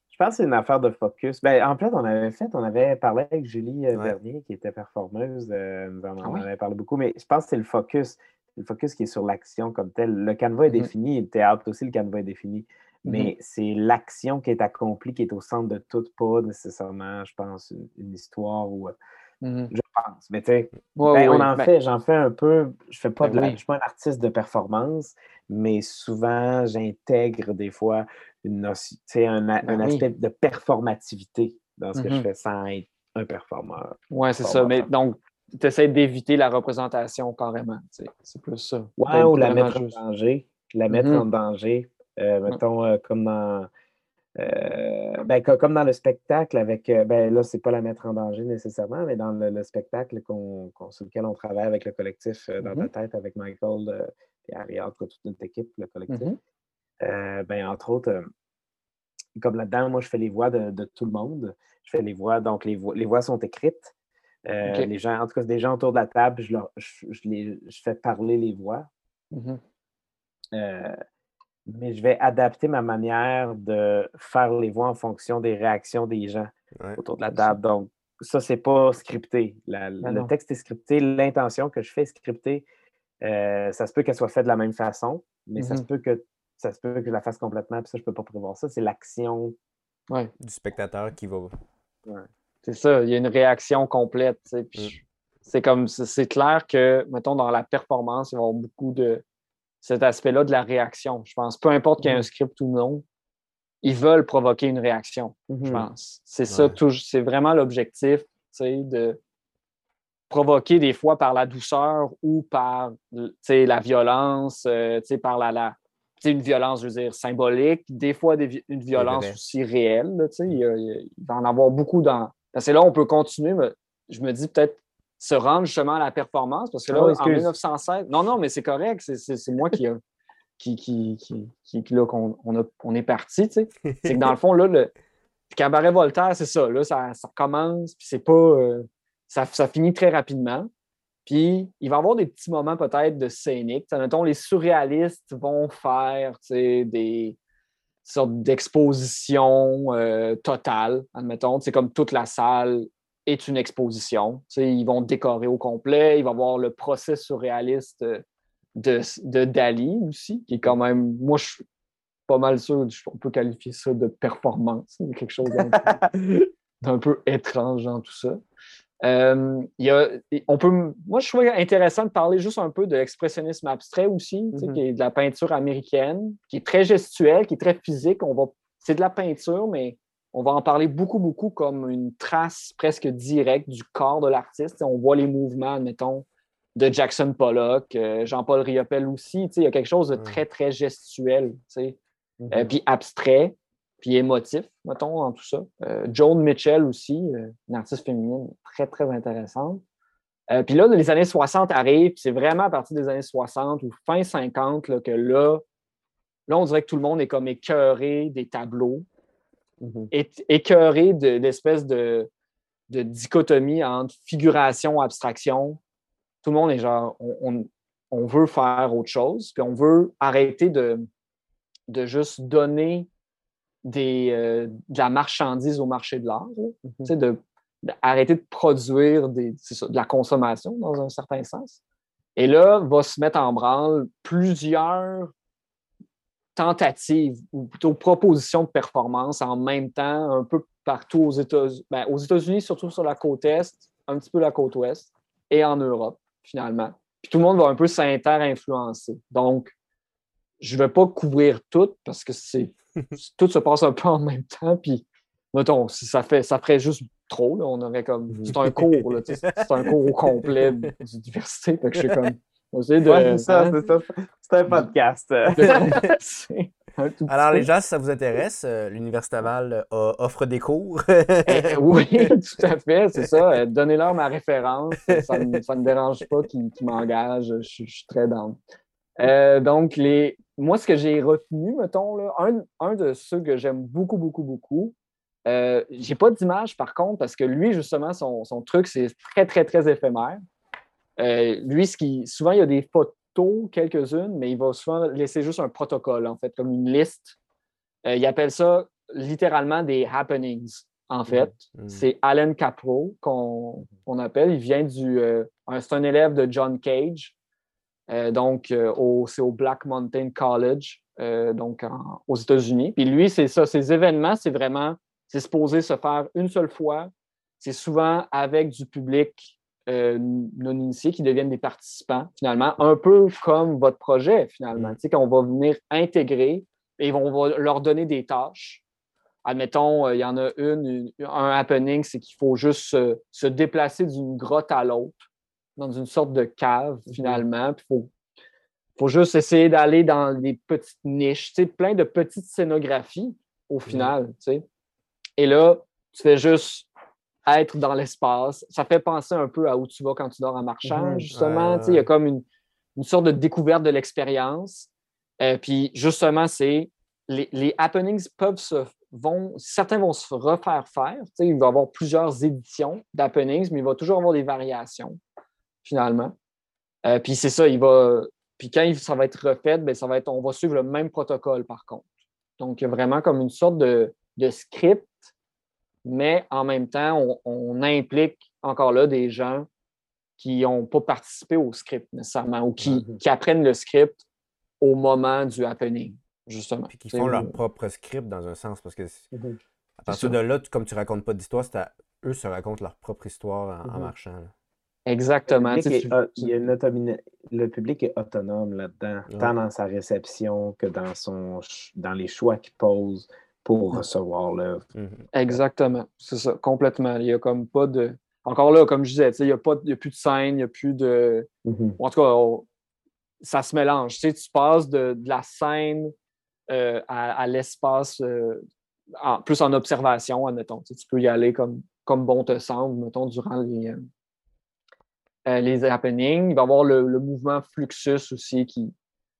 [SPEAKER 1] Je pense que c'est une affaire de focus. Ben, en fait, on avait fait, on avait parlé avec Julie euh, Bernier, qui était performeuse. Euh, nous en, ah avait parlé beaucoup, mais je pense que c'est le focus. Le focus qui est sur l'action comme tel. Le canevas est mm-hmm. défini, le théâtre aussi, le canevas est défini. Mais mm-hmm. c'est l'action qui est accomplie qui est au centre de tout, pas nécessairement, je pense, une, histoire ou. Euh, mm-hmm. Je pense. Mais tu sais, ben, on en ben fait, j'en fais un peu. Je fais pas ben de Je suis pas un artiste de performance, mais souvent, j'intègre des fois une un, un aspect de performativité dans ce que je mmh fais sans être un performeur.
[SPEAKER 3] Oui, c'est ça. Mais donc, tu essaies d'éviter la représentation carrément. C'est plus ça.
[SPEAKER 1] Ouais, ou la mettre en danger. La mettre mmh en danger. Euh, mettons, euh, comme dans. Euh, ben, comme dans le spectacle, avec. ben, là, c'est pas la mettre en danger nécessairement, mais dans le, spectacle sur lequel on travaille avec le collectif dans mmh ta tête, avec Michael et Ariane, toute notre équipe, le collectif. Mm-hmm. Ben, entre autres, comme là-dedans, moi, je fais les voix de, tout le monde. Je fais les voix, donc les voix, les voix sont écrites. Euh, les gens, en tout cas, des gens autour de la table, je, leur, les, je fais parler les voix. Mm-hmm. mais je vais adapter ma manière de faire les voix en fonction des réactions des gens autour de la table. Donc, ça, c'est pas scripté. Le texte est scripté. L'intention que je fais est scriptée. Euh, ça se peut qu'elle soit faite de la même façon, mais ça, se mm-hmm. peut que, ça se peut que je la fasse complètement, puis ça, je ne peux pas prévoir ça. C'est l'action
[SPEAKER 2] du spectateur qui va.
[SPEAKER 3] C'est ça, il y a une réaction complète. Mm. C'est comme c'est clair que, mettons, dans la performance, il va y avoir beaucoup de cet aspect-là de la réaction. Je pense, peu importe qu'il y ait un mm-hmm. script ou non, ils veulent provoquer une réaction, je mm-hmm. pense. C'est ça, c'est vraiment l'objectif de provoqué des fois par la douceur ou par la violence, euh, par la, la une violence, je veux dire, symbolique, des fois une violence aussi réelle. il, il, va en avoir beaucoup dans. Parce que là, on peut continuer, mais je me dis peut-être se rendre justement à la performance, parce que là, ah en 1916, non, non, mais c'est correct, c'est moi qui, qui, qui, qui, là, qu'on on, on est parti. C'est que dans le fond, là, le cabaret Voltaire, c'est ça, là, ça, ça commence, puis c'est pas. Euh, ça, finit très rapidement. Puis, il va y avoir des petits moments peut-être de scénique. Mettons, les surréalistes vont faire des sortes d'expositions euh, totales, admettons. C'est comme toute la salle est une exposition. ils vont décorer au complet. Il va y avoir le procès surréaliste de, de Dali aussi, qui est quand même, moi, je suis pas mal sûr, on peut qualifier ça de performance. quelque chose d'un peu (laughs) étrange dans tout ça. Euh, y a, on peut, moi, je trouve intéressant de parler juste un peu de l'expressionnisme abstrait aussi, mm-hmm. qui est de la peinture américaine, qui est très gestuelle, qui est très physique. On va, c'est de la peinture, mais on va en parler beaucoup, beaucoup comme une trace presque directe du corps de l'artiste. On voit les mouvements, mettons, de Jackson Pollock, euh, Jean-Paul Riopel aussi. Il y a quelque chose de très, très gestuel, euh, mm-hmm. puis abstrait puis émotif, mettons, dans tout ça. Euh, Joan Mitchell aussi, euh, une artiste féminine très, très intéressante. Euh, puis là, les années 60 arrivent, c'est vraiment à partir des années 60 ou fin 50 là, que là, là, on dirait que tout le monde est comme écœuré des tableaux, mm-hmm. écœuré de l'espèce de, de, dichotomie entre figuration, abstraction. Tout le monde est genre, on, on veut faire autre chose, puis on veut arrêter de, de juste donner des, de la marchandise au marché de l'art, mm de, arrêter de produire des, de la consommation dans un certain sens. Et là, va se mettre en branle plusieurs tentatives ou plutôt propositions de performance en même temps, un peu partout aux États-Unis, ben, aux États-Unis, surtout sur la côte Est, un petit peu la côte Ouest, et en Europe, finalement. Puis tout le monde va un peu s'inter-influencer. Donc, je ne vais pas couvrir tout parce que c'est tout se passe un peu en même temps. Puis, mettons, si ça, fait, ça ferait juste trop, on aurait comme. Mhm. C'est un cours, c'est un cours au complet d'université. Fait que je suis comme.
[SPEAKER 1] c'est ça, hein? c'est ça. C'est un podcast. (laughs)
[SPEAKER 2] Alors, les gens, si ça vous intéresse, euh, l'Université Laval euh, offre des cours.
[SPEAKER 3] Eh, oui, (laughs) tout à fait, c'est ça. Euh, donnez-leur ma référence. Ça ne me dérange pas qu'ils m'engagent. Je, suis très dans. donc, les... moi, ce que j'ai retenu, mettons, là, un, un, de ceux que j'aime beaucoup, beaucoup, beaucoup, euh, j'ai pas d'image par contre, parce que lui, justement, son, son truc, c'est très, très, très éphémère. lui, ce qui, souvent, il y a des photos quelques-unes, mais il va souvent laisser juste un protocole, en fait, comme une liste. Euh, il appelle ça littéralement des happenings, en fait. Mm. C'est Alan Capro qu'on appelle. Il vient du. Euh, c'est un élève de John Cage. Euh, donc, c'est au Black Mountain College, donc aux États-Unis. Puis lui, c'est ça. Ces événements, c'est vraiment. C'est supposé se faire une seule fois. C'est souvent avec du public euh, non-initiés qui deviennent des participants, finalement, un peu comme votre projet, finalement. Mm. Tu sais, qu'on va venir intégrer et on va leur donner des tâches. Admettons, euh, il y en a une, un happening, c'est qu'il faut juste se, déplacer d'une grotte à l'autre, dans une sorte de cave, mm-hmm. finalement. il faut, faut juste essayer d'aller dans des petites niches, plein de petites scénographies, au mm-hmm. final. Et là, tu fais juste être dans l'espace. Ça fait penser un peu à où tu vas quand tu dors en marchant, mhm. justement. Il y a comme une, sorte de découverte de l'expérience. Euh, puis justement, c'est les, happenings peuvent se vont, certains vont se refaire faire. Il va y avoir plusieurs éditions d'happenings, mais il va toujours avoir des variations, finalement. Euh, puis c'est ça, il va. Puis quand ça va être refait, bien, ça va être, on va suivre le même protocole, par contre. Donc, il y a vraiment comme une sorte de, de script mais en même temps, on, implique encore là des gens qui n'ont pas participé au script nécessairement ou qui, mm-hmm. apprennent le script au moment du happening, justement.
[SPEAKER 2] Puis qui font leur propre script dans un sens, parce que mm-hmm. à partir de là, comme tu racontes pas d'histoire, eux se racontent leur propre histoire en, mm-hmm. marchant.
[SPEAKER 3] Exactement.
[SPEAKER 1] Le public, est, autonome là-dedans, tant dans sa réception que dans, son, dans les choix qu'il pose pour recevoir l'œuvre.
[SPEAKER 3] Mhm. Exactement, c'est ça, complètement. Il n'y a comme pas de. Encore là, comme je disais, il n'y a, a plus de scène, il n'y a plus de. Mhm. En tout cas, ça se mélange. Tu, sais, tu passes de, la scène euh, à, l'espace, euh, plus en observation, admettons. Tu, peux y aller comme, comme bon te semble, mettons, durant les, euh, les happenings. Il va y avoir le, le mouvement Fluxus aussi qui,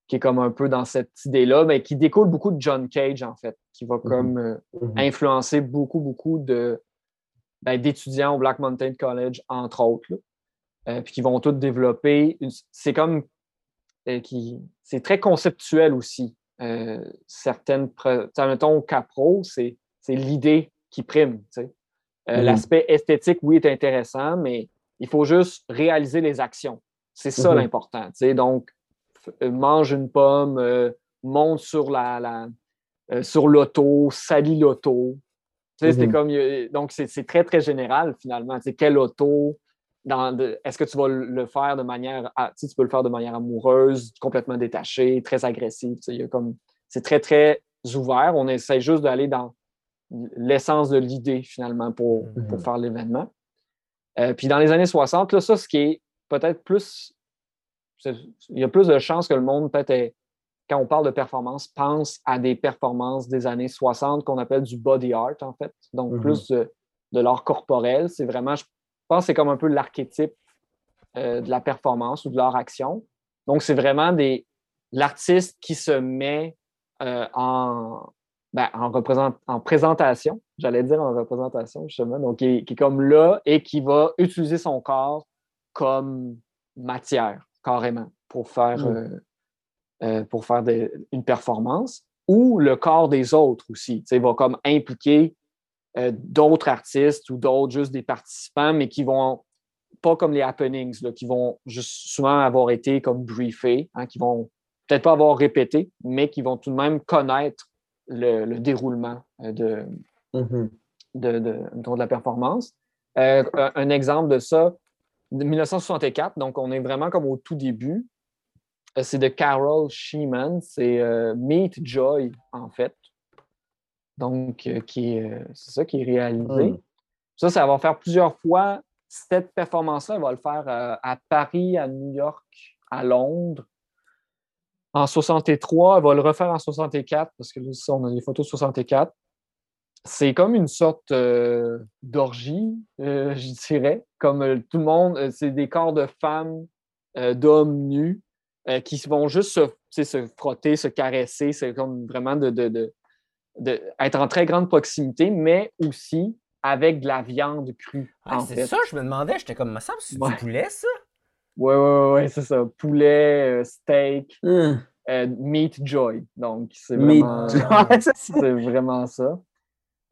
[SPEAKER 3] qui est comme un peu dans cette idée-là, mais qui découle beaucoup de John Cage, en fait, qui va mhm. comme euh, mhm. influencer beaucoup, beaucoup de, ben, d'étudiants au Black Mountain College, entre autres, euh, puis qui vont tous développer. C'est comme. Qui, c'est très conceptuel aussi. certaines. Mettons, au Capro, c'est, c'est l'idée qui prime. Mhm. L'aspect esthétique, oui, est intéressant, mais il faut juste réaliser les actions. C'est ça l'important. Donc, euh, mange une pomme, euh, monte sur la, euh, sur l'auto, salit l'auto. Mhm. comme, donc, c'est très, très général finalement. C'est quelle auto? Est-ce que tu vas le faire de manière, tu peux le faire de manière amoureuse, complètement détachée, très agressive. C'est très, très ouvert. On essaie juste d'aller dans l'essence de l'idée finalement pour, mhm. faire l'événement. Puis dans les années 60, là, ça, ce qui est peut-être plus il y a plus de chances que le monde, peut-être, quand on parle de performance, pense à des performances des années 60 qu'on appelle du body art, en fait. Donc, mm-hmm. plus de, l'art corporel. C'est vraiment, je pense, c'est comme un peu l'archétype euh, de la performance ou de l'art action. Donc, c'est vraiment des, l'artiste qui se met euh, en, ben, en, en présentation, j'allais dire en représentation, justement, donc qui est comme là et qui va utiliser son corps comme matière carrément pour faire, mm. euh, euh, pour faire une performance. ou le corps des autres aussi. Il va comme impliquer euh, d'autres artistes ou d'autres, juste des participants, mais qui vont pas comme les happenings, là, qui vont juste souvent avoir été comme briefés, hein, qui vont peut-être pas avoir répété, mais qui vont tout de même connaître le, déroulement euh, de, mm-hmm. de, de, la performance. Euh, un exemple de ça, 1964, donc on est vraiment comme au tout début. Euh, c'est de Carol Sheeman, c'est Meet Joy, en fait. Donc, qui c'est ça qui est réalisé. Mm. Ça, ça va faire plusieurs fois. Cette performance-là, elle va le faire à Paris, à New York, à Londres en 63, elle va le refaire en 64, parce que là, on a des photos de 64. C'est comme une sorte euh, d'orgie, euh, je dirais. Comme euh, tout le monde, c'est des corps de femmes, d'hommes nus, qui vont juste se, se, frotter, se caresser. C'est comme vraiment de, de, être en très grande proximité, mais aussi avec de la viande crue.
[SPEAKER 2] c'est ça, je me demandais, j'étais comme, ça c'est du poulet, ça?
[SPEAKER 3] Oui, oui, oui, c'est ça. Poulet, euh, steak, hum. euh, meat joy. Donc, c'est vraiment, (laughs) c'est vraiment ça.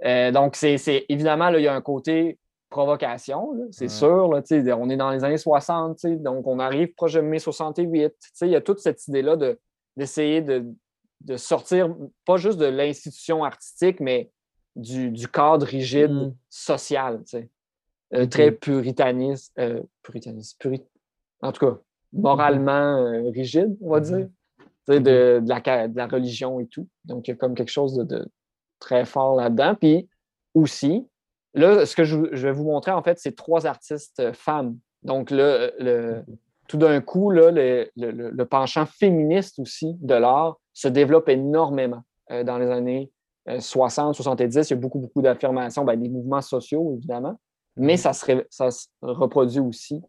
[SPEAKER 3] Euh, donc, c'est évidemment, là, il y a un côté provocation, c'est sûr. Là, on est dans les années 60, donc on arrive proche de mai 68. Il y a toute cette idée-là d'essayer de, de, sortir, pas juste de l'institution artistique, mais du, du cadre rigide hum. social. très puritaniste, puritaniste, purit, en tout cas, moralement euh, rigide, on va dire, de, de, la, de, la, religion et tout. Donc, il y a comme quelque chose de, très fort là-dedans. Puis aussi, là, ce que je, vais vous montrer, en fait, c'est trois artistes euh, femmes. Donc, le, le mhm. tout d'un coup, là, le, penchant féministe aussi de l'art se développe énormément euh, dans les années 60, 70. Il y a beaucoup, beaucoup d'affirmations, ben, des mouvements sociaux, évidemment, mais mhm. ça se, ça se reproduit aussi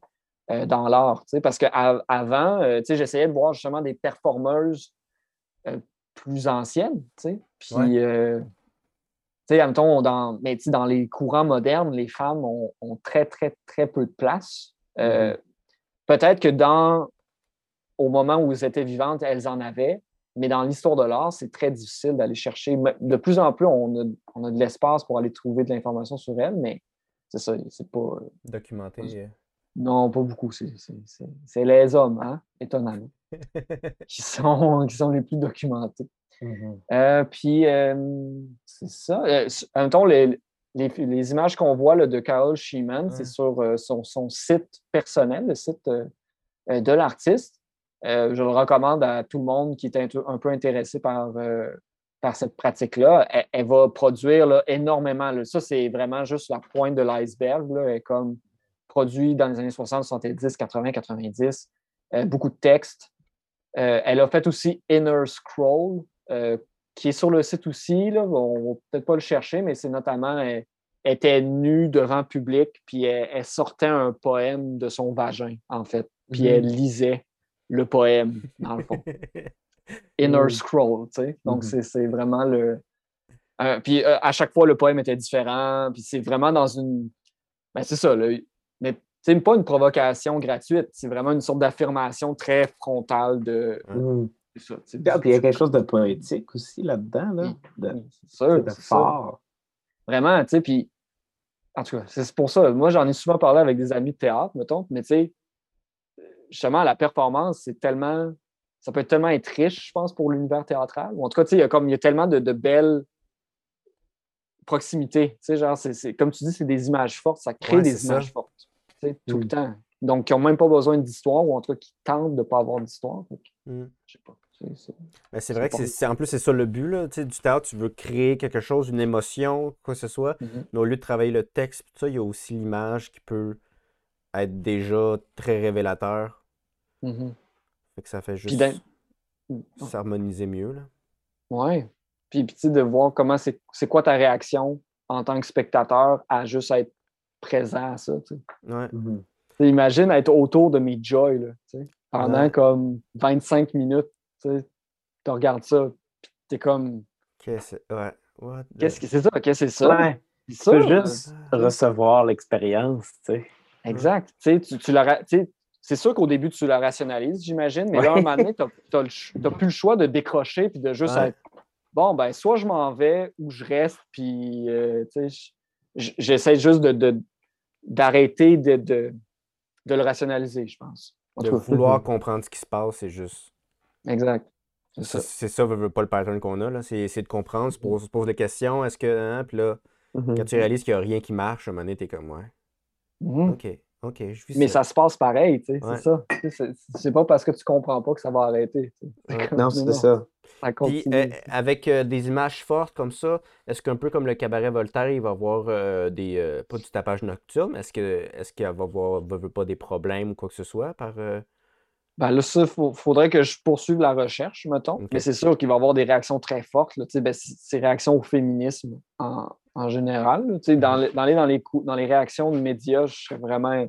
[SPEAKER 3] euh, dans l'art. Parce qu'avant, euh, j'essayais de voir justement des performeuses euh, plus anciennes. Puis, dans, mais dans les courants modernes, les femmes ont, très, très, très peu de place. Mm-hmm. Peut-être que dans, au moment où elles étaient vivantes, elles en avaient, mais dans l'histoire de l'art, c'est très difficile d'aller chercher. De plus en plus, on a, on a de l'espace pour aller trouver de l'information sur elles, mais c'est ça, c'est pas.
[SPEAKER 2] Documenté.
[SPEAKER 3] Non, pas beaucoup. C'est les hommes, hein, étonnamment, (laughs) qui, sont, qui sont les plus documentés. Mm-hmm. Euh, puis, euh, c'est ça. Euh, en les, les, les, images qu'on voit là, de Carol Sheeman, c'est sur son, son, site personnel, le site de l'artiste. je le recommande à tout le monde qui est un, peu intéressé par, par cette pratique-là. Elle, va produire là, énormément. Ça, c'est vraiment juste la pointe de l'iceberg. Comme produit dans les années 60, 70, 80, 90. beaucoup de textes. Euh, elle a fait aussi Inner Scroll, euh, qui est sur le site aussi. Là. On ne va peut-être pas le chercher, mais c'est notamment elle, était nue devant public, puis elle, sortait un poème de son vagin, en fait. Puis elle lisait le poème, dans le fond. (laughs) Inner Scroll, tu sais. Donc, mm-hmm. c'est vraiment le. puis à chaque fois, le poème était différent. Puis c'est vraiment dans une. Ben, c'est ça, le, mais c'est pas une provocation gratuite, c'est vraiment une sorte d'affirmation très frontale de.
[SPEAKER 1] Mm. Ça, il y a quelque chose de poétique aussi là-dedans, là, de,
[SPEAKER 3] de fort. Vraiment, tu sais, puis en tout cas, c'est pour ça. Moi, j'en ai souvent parlé avec des amis de théâtre, mettons, mais tu sais, justement, la performance, c'est tellement. Ça peut tellement être riche, je pense, pour l'univers théâtral. Ou en tout cas, tu sais, il y a comme il y a tellement de, de belles Tu sais, genre, c'est, comme tu dis, c'est des images fortes, ça crée des images fortes tout le mm. temps. Donc, qui n'ont même pas besoin d'histoire, ou en tout cas qui tentent de ne pas avoir d'histoire. Mm. Je sais pas.
[SPEAKER 2] C'est vrai que c'est en plus c'est ça le but là, du théâtre, tu veux créer quelque chose, une émotion, quoi que ce soit, mm-hmm. mais au lieu de travailler le texte, ça, il y a aussi l'image qui peut être déjà très révélateur. Mm-hmm. Fait que ça fait juste s'harmoniser mieux. Là.
[SPEAKER 3] Ouais. Puis, puis de voir comment c'est quoi ta réaction en tant que spectateur à juste être présent à ça.
[SPEAKER 2] Mhm.
[SPEAKER 3] Imagine être autour de mes Joy là, pendant comme 25 minutes. Tu regardes ça, puis t'es comme.
[SPEAKER 2] Qu'est-ce
[SPEAKER 3] que c'est ça? Qu'est-ce que c'est ça?
[SPEAKER 1] Ouais. Tu peux juste recevoir l'expérience.
[SPEAKER 3] Exact. Tu, tu c'est sûr qu'au début, tu la rationalises, j'imagine, mais là, à un moment donné, tu n'as plus le choix de décrocher puis de juste être bon, ben, soit je m'en vais ou je reste, puis euh, j'essaie juste de, d'arrêter de, de, le rationaliser, je pense.
[SPEAKER 2] de vouloir (laughs) comprendre ce qui se passe, c'est juste.
[SPEAKER 3] Exact.
[SPEAKER 2] C'est ça, ça pas le pattern qu'on a. C'est essayer de comprendre, se pose, pose des questions, est-ce que. Hein, puis là, mm-hmm. quand tu réalises qu'il n'y a rien qui marche, à un moment donné, t'es comme, ouais.
[SPEAKER 3] Mm-hmm.
[SPEAKER 2] OK. OK, je
[SPEAKER 3] Mais ça. se passe pareil, tu sais, c'est ça. C'est pas parce que tu comprends pas que ça va arrêter.
[SPEAKER 1] Non, c'est ça.
[SPEAKER 2] Puis, euh, avec euh, des images fortes comme ça, est-ce qu'un peu comme le cabaret Voltaire, il va avoir euh, des. pas du tapage nocturne, est-ce que est-ce qu'il va avoir pas des problèmes ou quoi que ce soit par.
[SPEAKER 3] Ben là, ça, il faudrait que je poursuive la recherche, mettons. Mais c'est sûr qu'il va y avoir des réactions très fortes. Là, ben, ces réactions au féminisme en, en général. Dans, dans, les, dans, les, dans les réactions de médias, je serais vraiment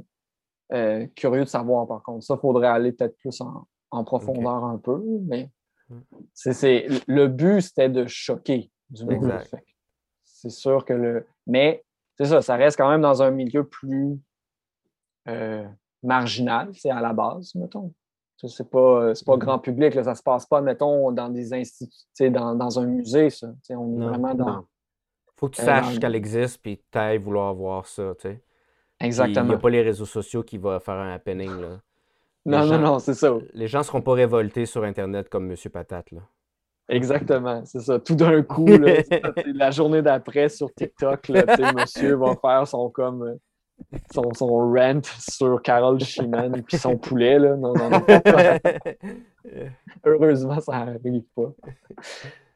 [SPEAKER 3] euh, curieux de savoir, par contre. Ça, il faudrait aller peut-être plus en, profondeur un peu, mais hmm. c'est, le but, c'était de choquer du. C'est sûr que le. Mais c'est ça, ça reste quand même dans un milieu plus euh, marginal, c'est à la base, mettons. C'est pas, pas hmm. grand public, là, ça se passe pas, mettons, dans des instituts, dans, dans un musée, ça. on est vraiment dans
[SPEAKER 2] faut que tu saches qu'elle existe, puis tu ailles vouloir voir ça.
[SPEAKER 3] Exactement. Il
[SPEAKER 2] n'y a pas les réseaux sociaux qui vont faire un happening, là.
[SPEAKER 3] non, non, non, c'est ça.
[SPEAKER 2] Les gens ne seront pas révoltés sur Internet comme Monsieur Patate, là.
[SPEAKER 3] Exactement, c'est ça. Tout d'un (laughs) coup, là, la journée d'après sur TikTok, là, monsieur va faire son comme euh, son, son rant sur Carole Schumann et (laughs) puis son poulet. Là. Non, non, non. (laughs) Heureusement, ça n'arrive pas.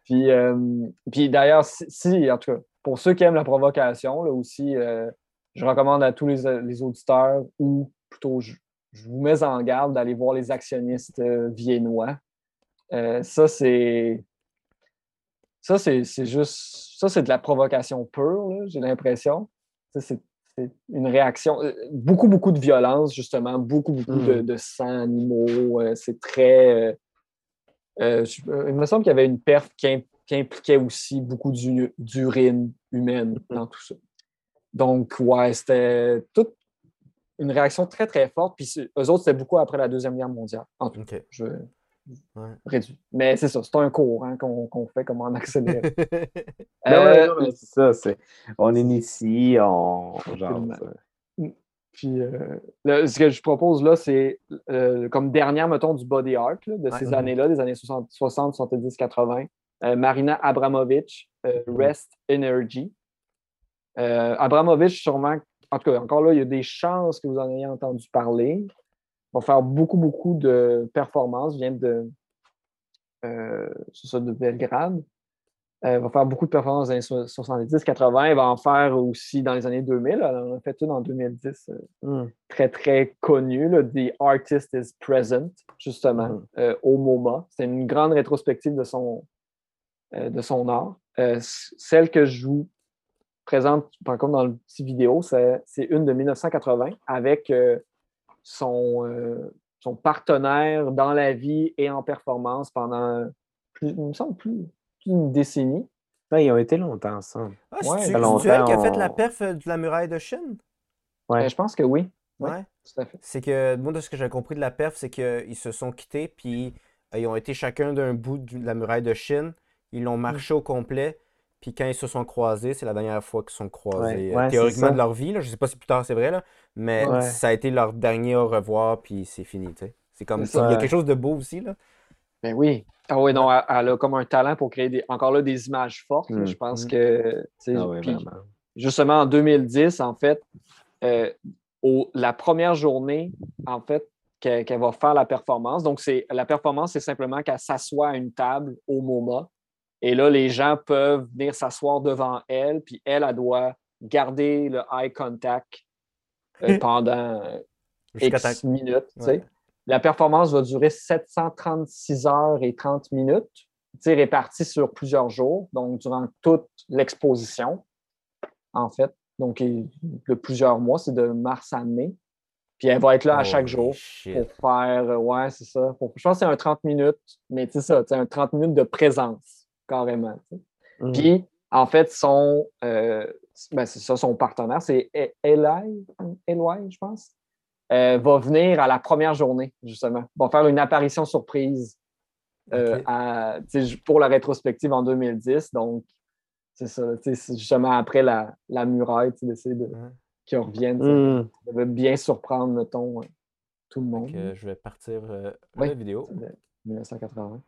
[SPEAKER 3] Puis, euh, puis d'ailleurs, si, en tout cas, pour ceux qui aiment la provocation, là aussi, euh, je recommande à tous les, auditeurs, ou plutôt je, vous mets en garde d'aller voir les actionnistes euh, viennois. Ça, c'est. Ça, c'est juste. Ça, c'est de la provocation pure, j'ai l'impression. C'est une réaction. Beaucoup, beaucoup de violence, justement. Beaucoup, beaucoup de, mm. de, sang animaux. c'est très. il me semble qu'il y avait une perte qui, qui impliquait aussi beaucoup d'urine humaine mm-hmm. dans tout ça. Donc, ouais, c'était toute une réaction très, très forte. Puis eux autres, c'était beaucoup après la Deuxième Guerre mondiale. En tout cas, je Mais c'est ça, c'est un cours hein, qu'on fait comme en accéléré. (laughs)
[SPEAKER 1] euh, c'est ça, c'est, on initie, on. Genre,
[SPEAKER 3] mm. puis euh, ce que je propose là, c'est euh, comme dernière, mettons, du body art de ces années-là, des années 60, 70, 80. Euh, Marina Abramovic, euh, Rest Energy. Euh, Abramovic, sûrement, en tout cas, encore là, il y a des chances que vous en ayez entendu parler. Va faire beaucoup, beaucoup de performances, vient de, ça, de Belgrade. Il va faire beaucoup de performances dans les années 70, 80. Il va en faire aussi dans les années 2000. Il en a fait une en 2010, hmm. très, très connu. The Artist is Present, justement, hmm. au MoMA. C'est une grande rétrospective de son, euh, de son art. Euh, celle que je vous présente, par contre, dans le petit vidéo, c'est une de 1980 avec euh, son, son partenaire dans la vie et en performance pendant, plus, il me semble, plus, d'une décennie.
[SPEAKER 1] ils ont été longtemps ensemble.
[SPEAKER 2] Ah, c'est longtemps, qui a fait la perf de la muraille de Chine?
[SPEAKER 3] Ouais. je pense que oui.
[SPEAKER 2] Ouais. Tout à fait. C'est que, moi, de ce que j'ai compris de la perf, c'est qu'ils se sont quittés, puis ils ont été chacun d'un bout de la muraille de Chine. Ils l'ont mm. marché au complet. Puis quand ils se sont croisés, c'est la dernière fois qu'ils se sont croisés. Euh, théoriquement de leur vie. Là. Je sais pas si plus tard c'est vrai, là, mais ça a été leur dernier au revoir, puis c'est fini. C'est comme ça. Il y a quelque chose de beau aussi. Là.
[SPEAKER 3] Ben oui. Ah oui, non, elle, a comme un talent pour créer des, encore là des images fortes. Je mm. pense mm. que. Ah justement, en 2010, en fait, euh, la première journée, en fait, qu'elle va faire la performance. Donc, c'est la performance, c'est simplement qu'elle s'assoit à une table au MoMA et là, les gens peuvent venir s'asseoir devant elle, puis elle, elle doit garder le eye contact euh, pendant X minutes. La performance va durer 736 heures et 30 minutes, réparties sur plusieurs jours, donc durant toute l'exposition, en fait. Donc, de plusieurs mois, c'est de mars à mai. Puis elle va être là à chaque jour pour faire, ouais, c'est ça. je pense que c'est un 30 minutes, mais c'est ça, c'est un 30 minutes de présence carrément. Mm. Puis, en fait, son, euh, ben, c'est ça, son partenaire, c'est e-, Eli, Eli, je pense, euh, va venir à la première journée, justement. Va faire une apparition surprise pour la rétrospective en 2010. Donc, c'est ça. Justement après la, la muraille, d'essayer de qu'ils reviennent. Ça va bien surprendre, mettons, tout le monde.
[SPEAKER 2] je vais partir la vidéo.
[SPEAKER 3] 1980.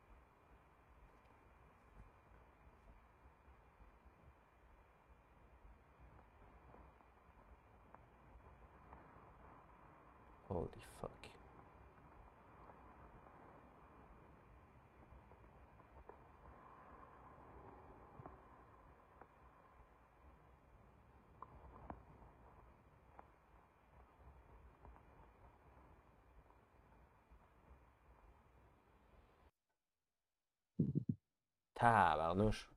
[SPEAKER 2] Tabarnouche.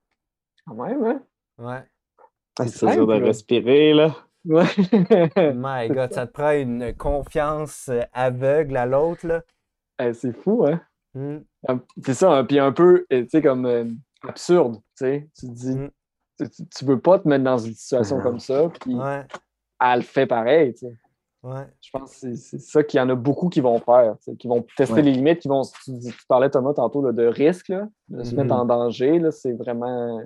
[SPEAKER 3] Quand même, hein?
[SPEAKER 2] Ouais.
[SPEAKER 1] Ah, c'est dur de respirer, là.
[SPEAKER 3] Ouais. (laughs)
[SPEAKER 2] My God, ça te prend une confiance euh, aveugle à l'autre, là.
[SPEAKER 3] Eh, c'est fou, hein?
[SPEAKER 2] Hmm.
[SPEAKER 3] C'est ça, hein, puis un peu, tu sais, comme euh, absurde, tu sais. Tu te dis, hmm. tu, veux pas te mettre dans une situation comme ça, puis
[SPEAKER 2] ouais.
[SPEAKER 3] elle fait pareil, tu sais.
[SPEAKER 2] Ouais.
[SPEAKER 3] Je pense que c'est ça qu'il y en a beaucoup qui vont faire, qui vont tester les limites, qui vont. Tu, parlais, Thomas, tantôt là, de risque, là, de se mettre hmm. en danger. C'est vraiment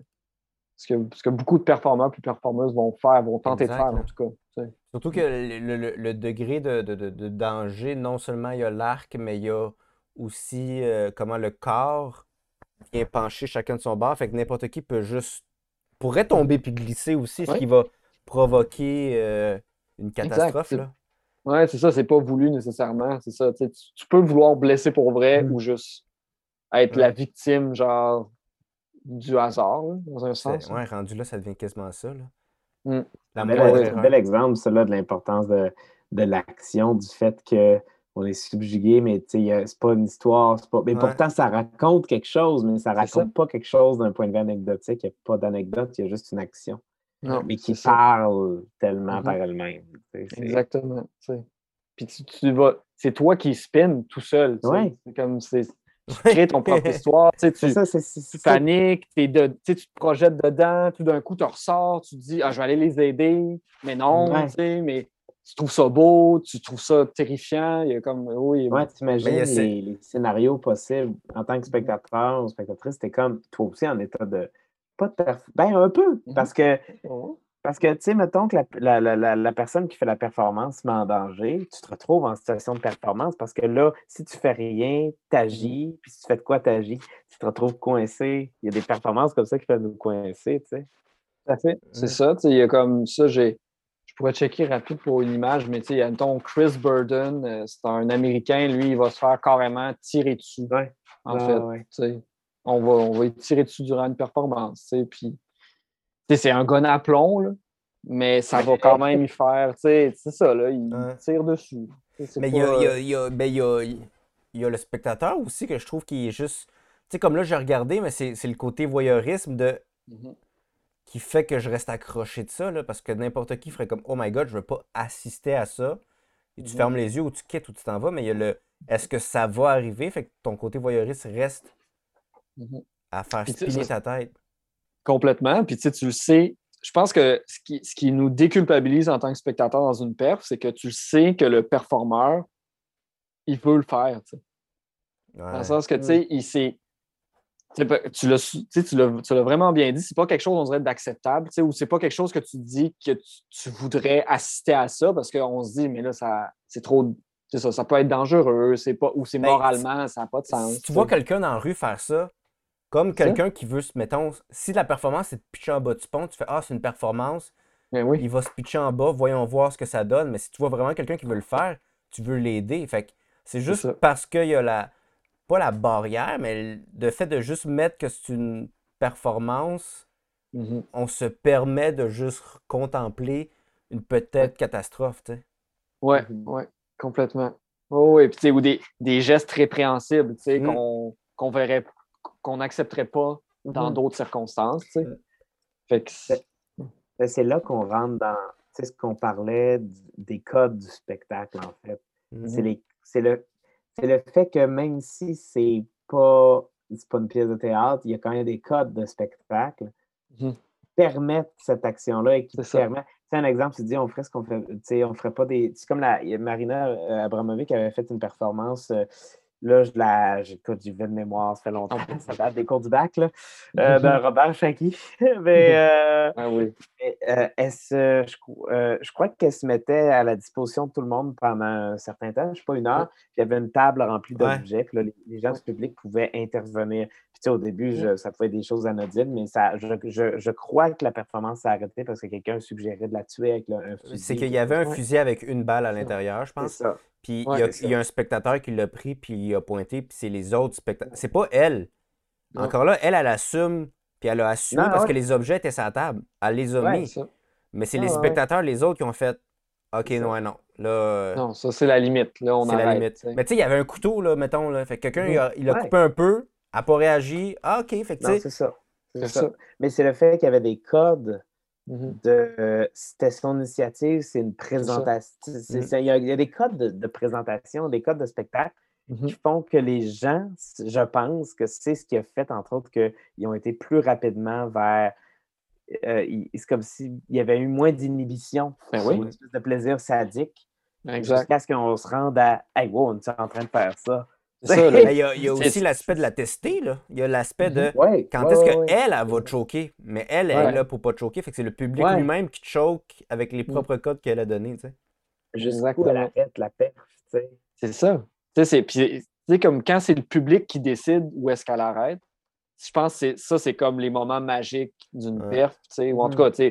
[SPEAKER 3] ce que, ce que beaucoup de performeurs et performeuses vont faire, vont tenter de faire, en tout cas.
[SPEAKER 2] Surtout que le, degré de, danger, non seulement il y a l'arc, mais il y a aussi euh, comment le corps vient pencher chacun de son bord. Fait que n'importe qui peut juste. pourrait tomber puis glisser aussi, ce qui va provoquer euh, une catastrophe. Là.
[SPEAKER 3] Ouais, c'est ça, c'est pas voulu nécessairement. C'est ça. Tu, tu, peux vouloir blesser pour vrai mm. ou juste être la victime, genre, du hasard, dans un sens.
[SPEAKER 2] Ouais, rendu là, ça devient quasiment ça. Là.
[SPEAKER 3] Mm.
[SPEAKER 1] un bel, exemple, cela de l'importance de, de l'action, du fait qu'on est subjugué, mais c'est pas une histoire. Pas... Mais pourtant, ça raconte quelque chose, mais ça raconte pas quelque chose d'un point de vue anecdotique. Il n'y a pas d'anecdote, il y a juste une action. Mais qui parle tellement mm-hmm. par elle-même.
[SPEAKER 3] Exactement. Puis tu, tu vas, c'est toi qui spin tout seul. C'est comme c'est tu crées ton propre (laughs) histoire, tu, ça, tu paniques, de, tu te projettes dedans, tout d'un coup, tu ressors, tu te dis ah, je vais aller les aider, mais non, mais tu trouves ça beau, tu trouves ça terrifiant, il y a comme oui.
[SPEAKER 1] Ouais, tu imagines les, scénarios possibles en tant que spectateur ou spectatrice, c'était comme toi aussi en état de pas de ben un peu, mm-hmm. parce que parce que, tu sais, mettons que la, personne qui fait la performance met en danger, tu te retrouves en situation de performance parce que là, si tu fais rien, tu agis, mmh puis si tu fais de quoi, tu agis, tu te retrouves coincé. Il y a des performances comme ça qui peuvent nous coincer, tu sais.
[SPEAKER 3] Tout à fait. C'est ça, tu sais, il y a comme ça, j'ai. Je pourrais checker rapide pour une image, mais tu sais, il y a mettons Chris Burden, euh, c'est un Américain, lui, il va se faire carrément tirer dessus.
[SPEAKER 1] Ouais.
[SPEAKER 3] En fait. On va, on va y tirer dessus durant une performance, puis c'est un gun à plomb, mais ça va quand même y faire. C'est ça, là, il tire dessus.
[SPEAKER 2] Mais il y, a, y, a, y, a, y, a, le spectateur aussi que je trouve qui est juste. Tu sais, comme là, j'ai regardé, mais c'est le côté voyeurisme de. Mm-hmm. qui fait que je reste accroché de ça, là, parce que n'importe qui ferait comme Oh my god, je veux pas assister à ça. Et tu mm-hmm. fermes les yeux ou tu quittes ou tu t'en vas, mais il y a le Est-ce que ça va arriver? Fait que ton côté voyeuriste reste mm-hmm. à faire spinner ta tête.
[SPEAKER 3] Complètement. Puis tu sais, tu le sais. Je pense que ce qui, ce qui nous déculpabilise en tant que spectateur dans une perf, c'est que tu sais que le performeur, il veut le faire. Tu sais. Dans le sens que tu sais, il s'est. Tu l'as vraiment bien dit, c'est pas quelque chose, on dirait, d'acceptable, ou c'est pas quelque chose que tu dis que tu, voudrais assister à ça parce qu'on se dit, mais là, ça c'est trop. Ça, ça peut être dangereux, c'est pas, ou c'est ben, moralement, ça n'a pas de sens.
[SPEAKER 2] Si tu vois quelqu'un dans la rue faire ça, comme quelqu'un qui veut se, mettons, si la performance c'est de pitcher en bas du pont, tu fais Ah, c'est une performance,
[SPEAKER 3] ben oui.
[SPEAKER 2] il va se pitcher en bas, voyons voir ce que ça donne. Mais si tu vois vraiment quelqu'un qui veut le faire, tu veux l'aider. Fait que c'est juste parce qu'il y a la, pas la barrière, mais le fait de juste mettre que c'est une performance,
[SPEAKER 3] mm-hmm.
[SPEAKER 2] on se permet de juste contempler une peut-être catastrophe, tu sais.
[SPEAKER 3] Ouais, mm-hmm. ouais, complètement. Oh, oui, puis ou des, des gestes répréhensibles, tu sais, mm. qu'on qu'on verrait qu'on n'accepterait pas dans mhm. d'autres circonstances.
[SPEAKER 1] Ben, ben, c'est là qu'on rentre dans ce qu'on parlait des codes du spectacle, en fait. Mhm. C'est le, le fait que même si c'est pas, pas une pièce de théâtre, il y a quand même des codes de spectacle
[SPEAKER 3] mmh.
[SPEAKER 1] permettent cette action-là et qui permettent. C'est un exemple, tu dis, on ferait ce qu'on fait, on ferait pas des. C'est comme la Marina euh, Abramovic avait fait une performance euh, Là, je la, j'écoute du de mémoire, ça fait longtemps, ça date des cours du bac, là, euh, de (laughs) Robert Shanky. (laughs) mais, (laughs) euh,
[SPEAKER 3] ah oui.
[SPEAKER 1] euh, je, euh, je, crois qu'elle se mettait à la disposition de tout le monde pendant un certain temps, je sais pas, une heure. Puis il y avait une table remplie d'objets, puis là, les, gens du public pouvaient intervenir. Puis tu sais, au début, je, ça pouvait être des choses anodines, mais ça, je, je, je, crois que la performance s'est arrêtée parce que quelqu'un suggérait de la tuer avec un fusil.
[SPEAKER 2] C'est qu'il y avait un fusil avec une balle à l'intérieur, je pense. Ça. Puis il, y a, un spectateur qui l'a pris, puis il a pointé, puis c'est les autres spectateurs. C'est pas elle. Encore là, elle, elle assume, puis elle a assumé parce que les objets étaient sur la table. Elle les a mis. Mais c'est les spectateurs, les autres, qui ont fait OK, non, non. Là, euh,
[SPEAKER 3] non, ça, c'est la limite. Là, on
[SPEAKER 2] la limite. Mais tu sais, il y avait un couteau, là, mettons. Là. Fait que quelqu'un, il a, il a coupé un peu, elle n'a pas réagi. Ah, OK. Fait que,
[SPEAKER 1] c'est ça. C'est ça. Mais c'est le fait qu'il y avait des codes de c'était son initiative, c'est une présentation. Mmh. Il y, a des codes de, présentation, des codes de spectacle qui font que les gens, je pense que c'est ce qui a fait, entre autres, qu'ils ont été plus rapidement vers. Euh, c'est comme s'il y avait eu moins d'inhibition,
[SPEAKER 3] ben oui.
[SPEAKER 1] une espèce de plaisir sadique, jusqu'à ce qu'on se rende à Hey, wow, on est en train de faire ça.
[SPEAKER 2] Il, y a, aussi l'aspect de la tester. Là. Il y a l'aspect de
[SPEAKER 1] mm-hmm.
[SPEAKER 2] quand est-ce qu'elle, elle, va te choquer? Mais elle, elle est là pour pas te choquer. Fait que c'est le public lui-même qui te choque avec les mm. propres codes qu'elle a donnés.
[SPEAKER 1] Jusqu'où elle arrête la perf.
[SPEAKER 3] C'est ça. Puis, comme quand c'est le public qui décide où est-ce qu'elle arrête, je pense que ça, c'est comme les moments magiques d'une perf. Ou en tout mm. cas,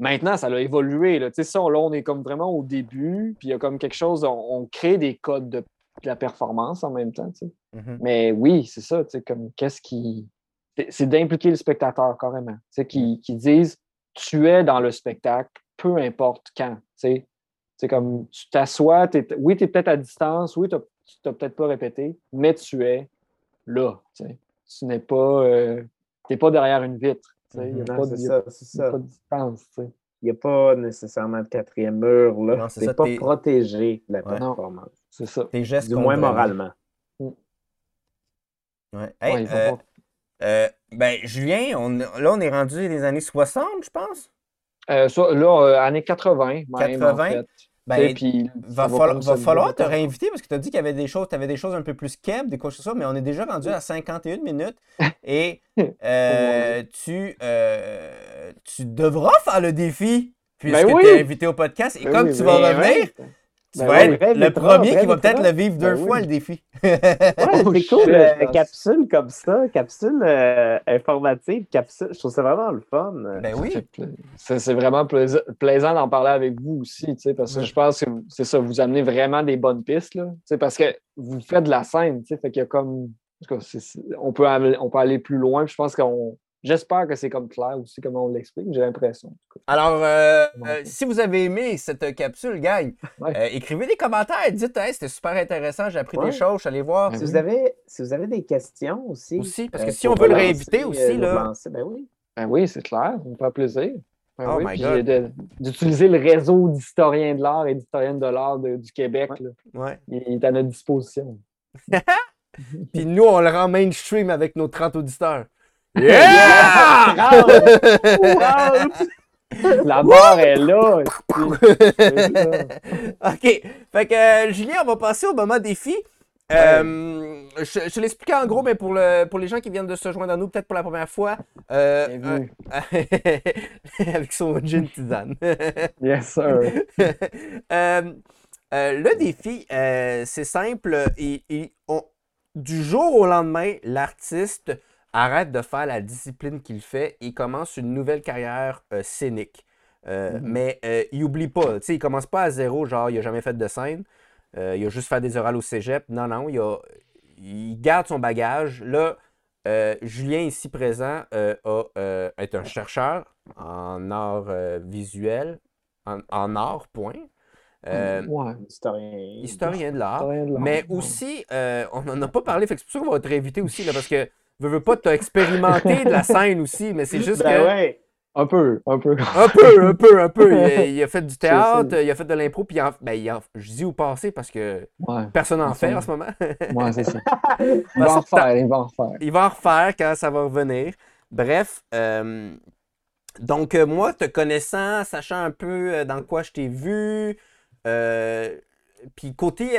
[SPEAKER 3] maintenant, ça a évolué. Là. Ça, là, on est comme vraiment au début. Puis il y a comme quelque chose, on crée des codes de la performance en même temps. Mm-hmm. Mais oui, c'est ça, comme qu'est-ce qui. C'est d'impliquer le spectateur carrément. Qui, mm. qui disent tu es dans le spectacle, peu importe quand. C'est comme tu t'assois, oui, tu es peut-être à distance, oui, tu n'as peut-être pas répété, mais tu es là. Tu n'es pas, euh, pas derrière une vitre. Il n'y a, pas de distance.
[SPEAKER 1] Il n'y a pas nécessairement de quatrième mur. là. Tu pas protégé de la performance.
[SPEAKER 3] C'est ça.
[SPEAKER 2] Tes gestes
[SPEAKER 1] du moins moralement.
[SPEAKER 2] Mm. Ouais. Euh, euh, ben, Julien, on, là, on est rendu des années 60, je pense?
[SPEAKER 3] Euh, ça, là, années 80.
[SPEAKER 2] 80. Ben, puis, va, va falloir te réinviter parce que tu as dit qu'il y avait des choses, tu avais des choses un peu plus keb, des choses ça, mais on est déjà rendu à 51 minutes et (laughs) tu, tu devras faire le défi puisque ben tu es invité au podcast. Et ben comme tu vas revenir, tu ben vas être le premier qui va peut-être le vivre deux ben fois, le défi. (laughs)
[SPEAKER 1] ouais, c'est cool, euh, capsule comme ça, capsule euh, informative, capsule. Je trouve ça vraiment le fun.
[SPEAKER 2] Ben oui.
[SPEAKER 3] C'est vraiment plaisant d'en parler avec vous aussi, parce que je pense que c'est ça, vous amenez vraiment des bonnes pistes, là, parce que vous faites de la scène, fait qu'il y a comme. On peut, on peut aller plus loin. Je pense qu'on J'espère que c'est comme clair aussi, comme on l'explique, j'ai l'impression.
[SPEAKER 2] Alors, euh, euh, si vous avez aimé cette capsule, gang, euh, écrivez des commentaires, dites hey, c'était super intéressant, j'ai appris des choses, je suis allé voir.
[SPEAKER 1] Si, vous avez, si vous avez des questions aussi.
[SPEAKER 2] Aussi, parce que si on veut le réinviter aussi, là.
[SPEAKER 1] ben oui.
[SPEAKER 3] Ben oui, c'est clair, on peut plaisir. Ben oh my God. D'utiliser le réseau d'historiens de l'art et d'historiennes de l'art du Québec.
[SPEAKER 2] Ouais.
[SPEAKER 3] Il, est à notre disposition. (laughs)
[SPEAKER 2] Puis nous, on le rend mainstream avec nos 30 auditeurs. Yeah!
[SPEAKER 3] La barre est là. (laughs)
[SPEAKER 2] OK. Fait que, euh, Julien, on va passer au moment défi. Euh, je, je l'expliquais en gros, mais pour, le, pour les gens qui viennent de se joindre à nous, peut-être pour la première fois, euh, (laughs) avec son gin tisane. (laughs)
[SPEAKER 3] yes, sir.
[SPEAKER 2] le défi, c'est simple. du jour au lendemain, l'artiste arrête de faire la discipline qu'il fait et commence une nouvelle carrière euh, scénique. Euh, mm-hmm. Mais euh, il oublie pas, tu sais, il commence pas à zéro, genre il a jamais fait de scène, il a juste fait des orales au cégep. Non, non, il, a, il garde son bagage. Là, Julien, ici présent, est un chercheur en art visuel, en, art, point.
[SPEAKER 1] ouais, historien.
[SPEAKER 2] Historien de l'art. Mais aussi, on n'en a pas parlé, c'est pour ça qu'on va te réinviter aussi, là, parce que veux, veux pas, t'as expérimenté de la scène aussi, mais c'est juste
[SPEAKER 1] ben
[SPEAKER 2] que.
[SPEAKER 1] Ouais.
[SPEAKER 3] Un peu, un peu.
[SPEAKER 2] un peu, un peu, un peu. Il (laughs) a, fait du théâtre, il a fait de l'impro, puis ben, il je dis au passé parce que personne n'en fait en ce moment.
[SPEAKER 3] ouais, c'est ça. (laughs) Il va en refaire, il va en refaire.
[SPEAKER 2] Il va en refaire quand ça va revenir. Bref, euh, donc euh, moi, te connaissant, sachant un peu euh, dans quoi je t'ai vu, puis côté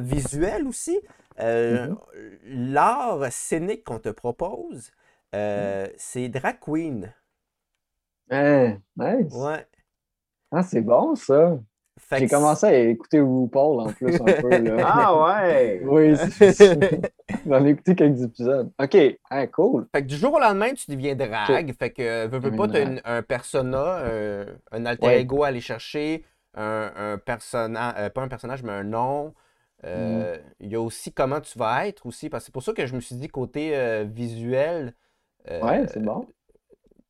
[SPEAKER 2] visuel aussi, Euh,
[SPEAKER 3] Mhm.
[SPEAKER 2] L'art scénique qu'on te propose, euh, c'est drag queen.
[SPEAKER 3] Hein, nice.
[SPEAKER 2] Ouais.
[SPEAKER 3] Ah, c'est bon, ça. J'ai commencé à écouter RuPaul en plus un peu. Là. (laughs)
[SPEAKER 1] Ah ouais! (laughs)
[SPEAKER 3] Oui. (laughs) J'en ai écouté quelques épisodes. OK, ah, cool.
[SPEAKER 2] Fait que du jour au lendemain, tu deviens drague. Fait que, euh, veux, veux pas, t'as un persona, un, un alter
[SPEAKER 3] Ouais.
[SPEAKER 2] ego à aller chercher, un, un personnage, pas un personnage, mais un nom. Euh, Il y a aussi comment tu vas être aussi, parce que c'est pour ça que je me suis dit, côté euh, visuel, euh,
[SPEAKER 3] Ouais, c'est bon.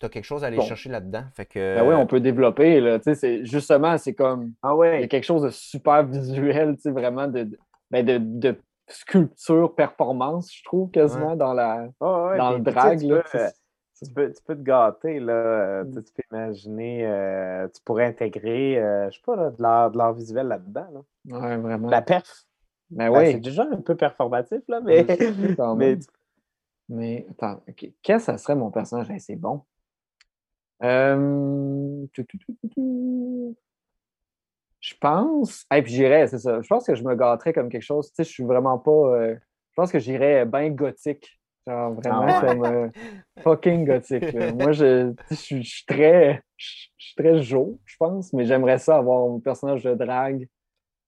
[SPEAKER 2] t'as quelque chose à aller
[SPEAKER 3] Bon.
[SPEAKER 2] chercher là-dedans. Fait que,
[SPEAKER 3] Ben oui, on peut développer. Là. Tu sais, c'est- Justement, c'est comme.
[SPEAKER 1] Ah
[SPEAKER 3] Il y a
[SPEAKER 1] ouais!
[SPEAKER 3] quelque chose de super visuel, tu sais, vraiment de, de, ben, de, de sculpture, performance, je trouve, quasiment dans la.
[SPEAKER 1] Ouais,
[SPEAKER 3] Dans le
[SPEAKER 1] tu
[SPEAKER 3] drag,
[SPEAKER 1] tu
[SPEAKER 3] là,
[SPEAKER 1] peux,
[SPEAKER 3] tu
[SPEAKER 1] Tu peux, tu peux te gâter, là.
[SPEAKER 3] Mm.
[SPEAKER 1] Tu tu peux imaginer, euh, tu pourrais intégrer, euh, je sais pas, là, de l'art de l'art visuel là-dedans. Là.
[SPEAKER 3] Ouais, vraiment.
[SPEAKER 1] La perf.
[SPEAKER 3] Ben
[SPEAKER 1] Ben,
[SPEAKER 3] oui.
[SPEAKER 1] c'est déjà un peu performatif, là, (laughs) mais.
[SPEAKER 3] Quand (laughs)
[SPEAKER 1] mais
[SPEAKER 3] même. Mais attends, ok. Qu'est-ce que ça serait mon personnage? Hey, c'est bon. Euh. Je pense. Et puis j'irais, c'est ça. Je pense que je me gâterais comme quelque chose. Tu sais, je suis vraiment pas. euh, Je pense que j'irais bien gothique. Genre vraiment
[SPEAKER 1] Ah
[SPEAKER 3] comme euh, fucking gothique. là. Moi, je, je, suis- je suis très. Je, je suis très Jo, je pense, mais j'aimerais ça avoir un personnage de drague.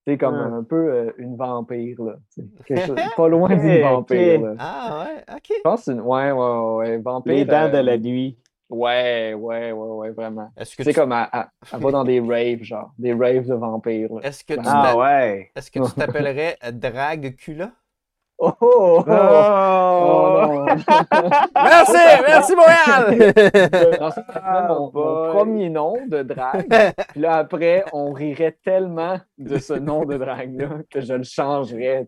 [SPEAKER 3] Sais, comme un peu euh, une vampire, là. Quelque chose- (laughs) pas loin d'une vampire, là.
[SPEAKER 2] Ah ouais, ok.
[SPEAKER 3] Je pense que c'est une... Ouais, ouais, ouais. Vampire.
[SPEAKER 1] Les dents de
[SPEAKER 3] euh,
[SPEAKER 1] la nuit.
[SPEAKER 3] Ouais, ouais, ouais, ouais, vraiment.
[SPEAKER 2] Est-ce que
[SPEAKER 3] C'est
[SPEAKER 2] tu
[SPEAKER 3] comme elle, elle- elle va dans des raves, genre. Des raves de vampires.
[SPEAKER 2] est-ce que tu
[SPEAKER 1] Ah ouais!
[SPEAKER 2] est-ce que tu t'appellerais euh, Drag Cula?
[SPEAKER 3] Oh, oh, oh!
[SPEAKER 1] Oh!
[SPEAKER 3] non!
[SPEAKER 2] Merci, merci Montréal! (laughs)
[SPEAKER 3] Non,
[SPEAKER 1] Ah,
[SPEAKER 3] mon, premier nom de drague. (laughs) Puis là, après, on rirait tellement de ce nom de drague-là que je le changerais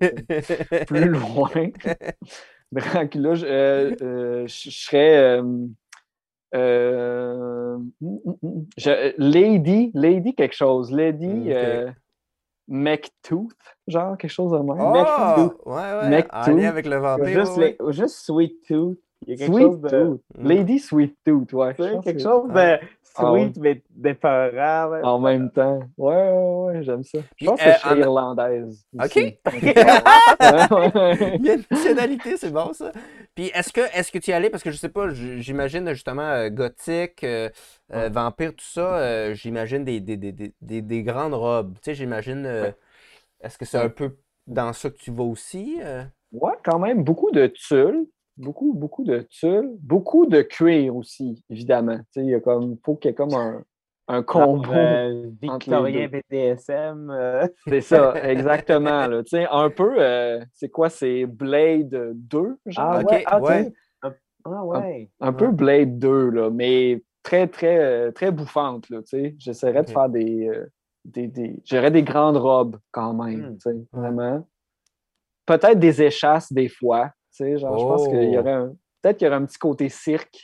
[SPEAKER 3] plus loin. (laughs) Dracula, je, euh, euh, je- je serais. euh, euh, mm, mm, mm. je- Lady, Lady quelque chose. Lady McTooth, genre quelque chose de même.
[SPEAKER 2] Oh, ouais, ouais,
[SPEAKER 3] Mec
[SPEAKER 2] en lien avec le vampire.
[SPEAKER 1] Juste,
[SPEAKER 2] ouais.
[SPEAKER 1] les- juste Sweet Tooth. Il y a quelque
[SPEAKER 3] Sweet
[SPEAKER 1] chose de.
[SPEAKER 3] Tooth.
[SPEAKER 2] Mm.
[SPEAKER 3] Lady Sweet Tooth, ouais.
[SPEAKER 1] quelque
[SPEAKER 3] que-
[SPEAKER 1] chose de
[SPEAKER 3] Ah
[SPEAKER 1] sweet, mais d'épeurant.
[SPEAKER 3] En même temps. Ouais, ouais, ouais, j'aime ça. Je pense que
[SPEAKER 2] euh,
[SPEAKER 3] je serais
[SPEAKER 2] en-
[SPEAKER 3] irlandaise.
[SPEAKER 2] Ok.
[SPEAKER 3] aussi. (laughs)
[SPEAKER 2] A une nationalité, c'est bon ça. Puis est-ce que est-ce que tu y allais parce que je sais pas, j'imagine justement euh, gothique, euh, euh, vampire, tout ça, euh, j'imagine des, des, des, des, des- des grandes robes. Tu sais, j'imagine. euh,
[SPEAKER 3] Ouais.
[SPEAKER 2] Est-ce que c'est un peu dans ça que tu vas aussi euh?
[SPEAKER 3] Ouais, quand même, beaucoup de tulle. Beaucoup, beaucoup de tulle. Beaucoup de cuir aussi, évidemment. Tu sais, il y a comme, faut qu'il y ait comme un, un combo.
[SPEAKER 1] Euh, Victorien BDSM. euh,
[SPEAKER 3] C'est ça, exactement. Là. Tu sais, un peu, euh, c'est quoi, c'est Blade 2, genre?
[SPEAKER 1] Ah ouais, ah,
[SPEAKER 2] ouais.
[SPEAKER 1] sais, Ah ouais.
[SPEAKER 3] Un peu Blade 2, là, mais très, très, euh, très bouffante, là, tu sais. J'essaierais de faire des... euh, des, des... J'aurais des grandes robes, quand même,
[SPEAKER 1] Hmm.
[SPEAKER 3] tu sais, vraiment. Peut-être des échasses, des fois, tu sais, genre, je pense qu'il y
[SPEAKER 2] Oh.
[SPEAKER 3] aurait un... Peut-être qu'il y aurait un petit côté cirque, tu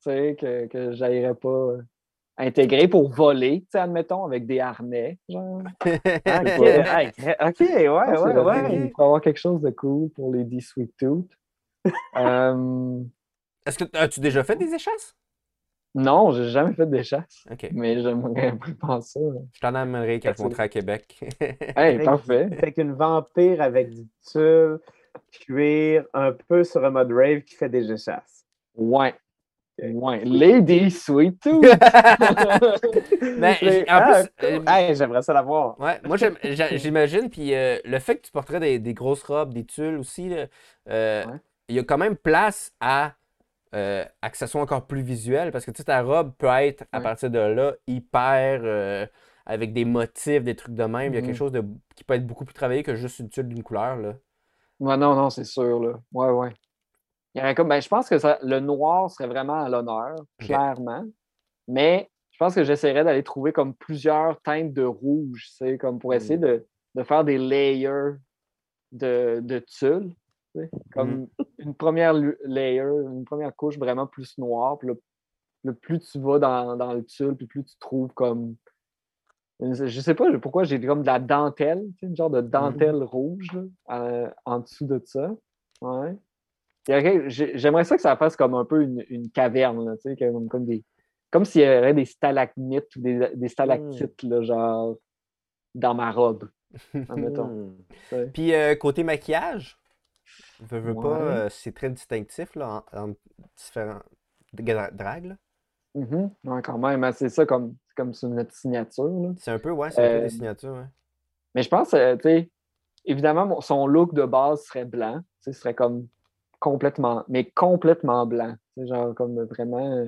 [SPEAKER 3] sais, que, que j'aillerais pas euh, intégrer pour voler, tu sais, admettons, avec des harnais, genre.
[SPEAKER 1] Ah, (laughs) ok,
[SPEAKER 3] Ouais.
[SPEAKER 1] Hey, très- ok, ouais,
[SPEAKER 3] qu'il
[SPEAKER 1] ouais, ouais.
[SPEAKER 3] Il y avoir quelque chose de cool pour les D Sweet Tooth. (laughs) Euh,
[SPEAKER 2] Est-ce que as-tu déjà fait des échasses?
[SPEAKER 3] non, j'ai jamais fait d'échasse,
[SPEAKER 2] Ok.
[SPEAKER 3] mais j'aimerais un peu penser ça.
[SPEAKER 2] Je t'en amènerai quand je monterai à Québec.
[SPEAKER 3] Hey,
[SPEAKER 1] Avec- (laughs)
[SPEAKER 3] parfait.
[SPEAKER 1] Fait qu'une vampire avec du tulle, cuir, un peu sur un mode rave qui fait des échasses.
[SPEAKER 3] Ouais. Ouais. Lady Sweet Tooth. (laughs)
[SPEAKER 2] Ben,
[SPEAKER 1] Ah,
[SPEAKER 2] euh,
[SPEAKER 1] Hey, j'aimerais ça l'avoir.
[SPEAKER 2] Ouais, moi j'imagine, puis euh, le fait que tu porterais des, des grosses robes, des tulles aussi, là, euh,
[SPEAKER 3] Ouais.
[SPEAKER 2] il y a quand même place à, euh, à que ça soit encore plus visuel, parce que tu sais, ta robe peut être, à
[SPEAKER 3] Ouais.
[SPEAKER 2] partir de là, hyper, euh, avec des motifs, des trucs de même. Il y a
[SPEAKER 3] Mhm.
[SPEAKER 2] quelque chose de, qui peut être beaucoup plus travaillé que juste une tulle d'une couleur, là.
[SPEAKER 3] Ouais, non, non, c'est sûr, là. Ouais, ouais. Il y aurait comme, ben, je pense que ça- le noir serait vraiment à l'honneur, clairement. Mais je pense que j'essaierais d'aller trouver comme plusieurs teintes de rouge, tu sais, comme pour essayer de, de faire des layers de, de tulle. tu sais. Comme une première layer, une première couche vraiment plus noire. Puis là, le plus tu vas dans, dans le tulle, puis plus tu trouves comme. Je sais pas pourquoi j'ai comme de la dentelle, tu sais, une genre de dentelle rouge là, euh, en dessous de ça. Ouais. J'aimerais ça que ça fasse comme un peu une, une caverne, là, tu sais, comme, comme des. Comme s'il y aurait des stalagmites ou des, des stalactites, là, genre, dans ma robe. admettons. (laughs) Ouais.
[SPEAKER 2] Puis euh, côté maquillage, Veux, veux pas, euh, c'est très distinctif là, en, différents drags. Là.
[SPEAKER 3] Mm ouais, quand même, hein, c'est ça comme comme notre signature.
[SPEAKER 2] C'est un peu, ouais, c'est un peu des euh, signatures, ouais.
[SPEAKER 3] Mais je pense, euh, tu sais, évidemment, son look de base serait blanc. Ce serait comme complètement, mais complètement blanc. Genre comme vraiment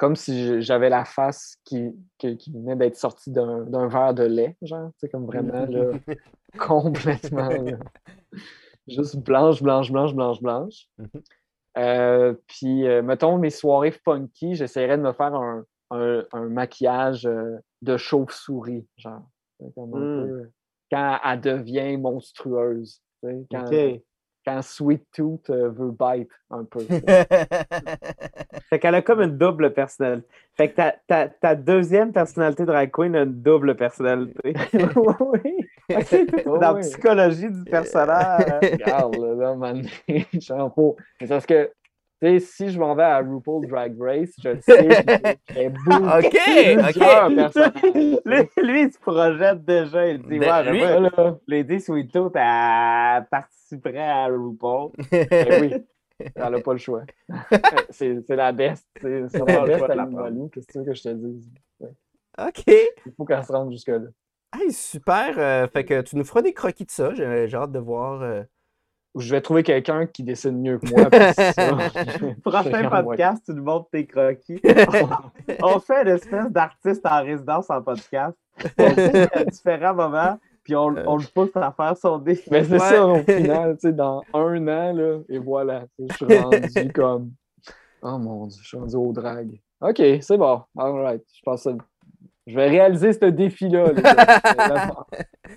[SPEAKER 3] comme si j'avais la face qui, qui, venait d'être sortie d'un verre de lait, genre, tu comme vraiment, là, (laughs) complètement, juste blanche, blanche, blanche, blanche, blanche. Mm-hmm. Euh, puis, euh, mettons, mes soirées funky, j'essaierais de me faire un, maquillage euh, de chauve-souris, genre, mm. quand elle devient monstrueuse, quand, quand Sweet Tooth euh, veut bite un peu. (laughs)
[SPEAKER 1] fait qu'elle a comme une double personnalité. Fait que ta, ta, ta deuxième personnalité drag queen a une double personnalité. (laughs) oui. (laughs) Dans la psychologie du personnage.
[SPEAKER 3] Regarde, là, man. C'est parce que sais, si je m'en vais à RuPaul Drag Race, je sais (laughs) que beaucoup
[SPEAKER 2] OK, OK.
[SPEAKER 1] Lui, lui, il se projette déjà. Il dit, ben, ouais, lui, là, Lady Sweet Tooth, elle participerait à RuPaul.
[SPEAKER 3] Ben oui, elle n'a pas le choix. (laughs) c'est la best. C'est la best à Qu'est-ce que tu veux que je te dise?
[SPEAKER 2] OK.
[SPEAKER 3] Il faut qu'elle se rende jusque-là.
[SPEAKER 2] Hey, super. Euh, fait que tu nous feras des croquis de ça. J'ai hâte de voir. Euh,
[SPEAKER 3] je vais trouver quelqu'un qui dessine mieux que moi. (laughs) (laughs)
[SPEAKER 1] Prochain podcast, tu nous montres tes croquis. (laughs) on fait une espèce d'artiste en résidence en podcast. On fait à différents moments, puis on, on, le pousse à faire son dé.
[SPEAKER 3] Mais c'est ça, au final, tu sais, dans un an, là, et voilà, je suis rendu comme. Oh mon dieu, je suis rendu au drag. OK, c'est bon. All right. Je pense que je vais réaliser ce défi-là. (laughs)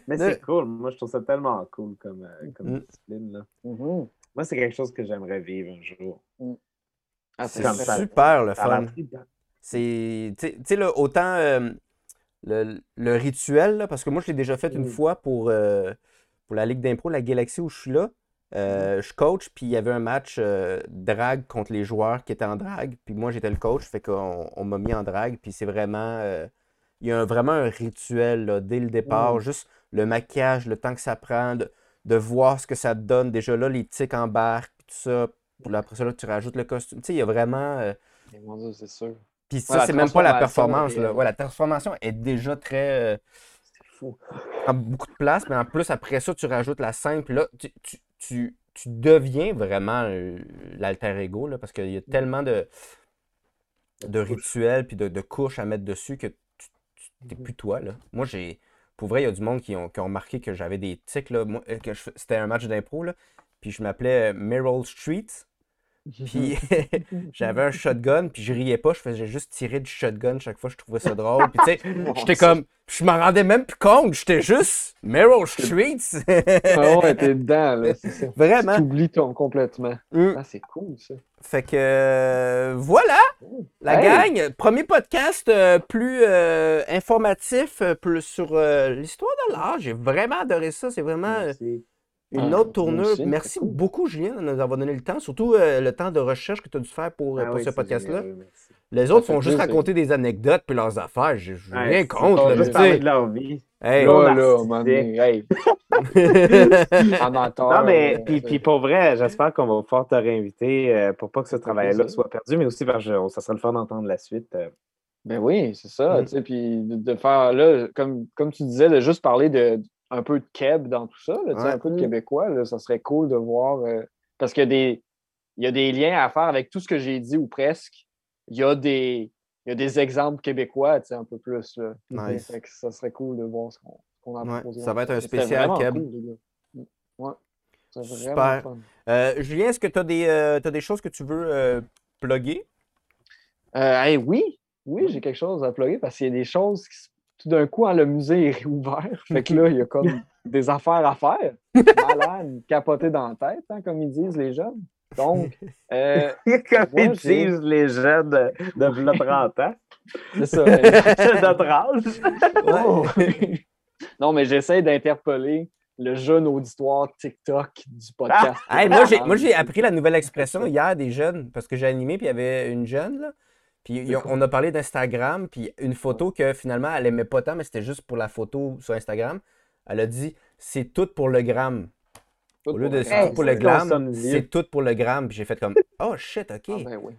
[SPEAKER 1] Mais c'est cool. Moi, je trouve ça tellement cool comme, euh, comme mm. discipline. Là. Mm-hmm. Moi, c'est quelque chose que j'aimerais vivre un jour. Mm.
[SPEAKER 2] Ah, c'est super le fun. C'est, tu sais, autant euh, le, le, rituel, parce que moi, je l'ai déjà fait une mm. fois pour, euh, pour la Ligue d'impro, la Galaxie où je suis là. Je coach, puis il y avait un match drag contre les joueurs qui étaient en drag. Puis moi, j'étais le coach, fait qu'on on, m'a mis en drag. Puis c'est vraiment il y a vraiment un rituel dès le départ, juste le maquillage, le temps que ça prend, de, voir ce que ça te donne. Déjà là, les tics embarquent, tout ça. après ça, là, tu rajoutes le costume. Tu sais, il y a vraiment. Euh,
[SPEAKER 3] c'est sûr.
[SPEAKER 2] Puis ça, c'est même pas la performance. Là. la transformation est déjà très. Euh, c'est fou. Prend beaucoup de place, mais en plus, après ça, tu rajoutes la scène, puis là, tu, deviens vraiment euh, l'alter ego, là, parce qu'il y a tellement de, de rituels puis de, de, couches à mettre dessus que t'es plus toi, là. Moi, j'ai. Pour vrai, il y a du monde qui ont, qui ont remarqué que j'avais des tics, là. Moi, euh, c'était un match d'impro, là. Puis je m'appelais euh, Meryl Street. Puis (laughs) j'avais un shotgun, puis je riais pas, je faisais juste tirer du shotgun chaque fois, je trouvais ça drôle. Puis tu sais, (laughs) j'étais comme, je m'en rendais même plus compte, j'étais juste Meryl Street.
[SPEAKER 3] ah ouais, t'es dedans, là, c'est ça. (laughs)
[SPEAKER 2] Vraiment.
[SPEAKER 3] Tu oublies ton complètement. Mm. Ah, c'est cool, ça.
[SPEAKER 2] Fait que, euh, voilà, la gang. Premier podcast euh, plus euh, informatif, plus sur l'histoire de l'art. J'ai vraiment adoré ça, c'est vraiment une ah, autre tournure. Merci beaucoup, Julien, de nous avoir donné le temps, surtout euh, le temps de recherche que tu as dû faire pour, ah ce podcast-là. Les autres font juste raconter des anecdotes puis leurs affaires. Je n'ai rien contre.
[SPEAKER 1] juste parler de leur vie.
[SPEAKER 3] Hey, là, là, hey. (laughs)
[SPEAKER 1] non, mais euh, puis, puis pour vrai, j'espère qu'on va pouvoir te réinviter euh, pour pas que ce travail-là soit perdu, mais aussi parce que ça serait le fun d'entendre la suite.
[SPEAKER 3] Ben oui, c'est ça. Mm. Puis de, faire là, comme, comme tu disais, de juste parler de, un peu de Keb dans tout ça, un peu de québécois, là, ça serait cool de voir. Euh, parce qu'il y, a des, il y a des liens à faire avec tout ce que j'ai dit ou presque. Il y a des, il y a des exemples québécois un peu plus. Là.
[SPEAKER 2] Nice.
[SPEAKER 3] ça serait cool de voir ce qu'on a
[SPEAKER 2] proposé. Ça va être un spécial Keb.
[SPEAKER 3] Mm. ouais.
[SPEAKER 2] Super. Euh, Julien, est-ce que tu as, des, euh, as des choses que tu veux euh, plugger?
[SPEAKER 3] oui, oui, j'ai quelque chose à plugger parce qu'il y a des choses qui se tout d'un coup, hein, le musée est (laughs) réouvert. Fait que là, il y a comme (laughs) des affaires à faire. Malade, (laughs) capoté dans la tête, hein, comme ils disent les jeunes. Donc, euh,
[SPEAKER 1] comme ils disent les jeunes de, de 30 ans.
[SPEAKER 3] C'est ça.
[SPEAKER 1] C'est notre âge.
[SPEAKER 3] Oh. non, mais j'essaie d'interpeller le jeune auditoire TikTok du podcast.
[SPEAKER 2] Ah! moi, j'ai appris la nouvelle expression hier des jeunes, parce que j'ai animé, puis il y avait une jeune, là, puis on a parlé d'Instagram, puis une photo que finalement elle aimait pas tant, mais c'était juste pour la photo sur Instagram. Elle a dit c'est tout pour le gramme. Au lieu de
[SPEAKER 3] le
[SPEAKER 2] c'est tout pour le
[SPEAKER 1] vieux.
[SPEAKER 2] c'est tout pour le gram. Puis j'ai fait comme, oh shit, ok.
[SPEAKER 3] Ah, ben oui.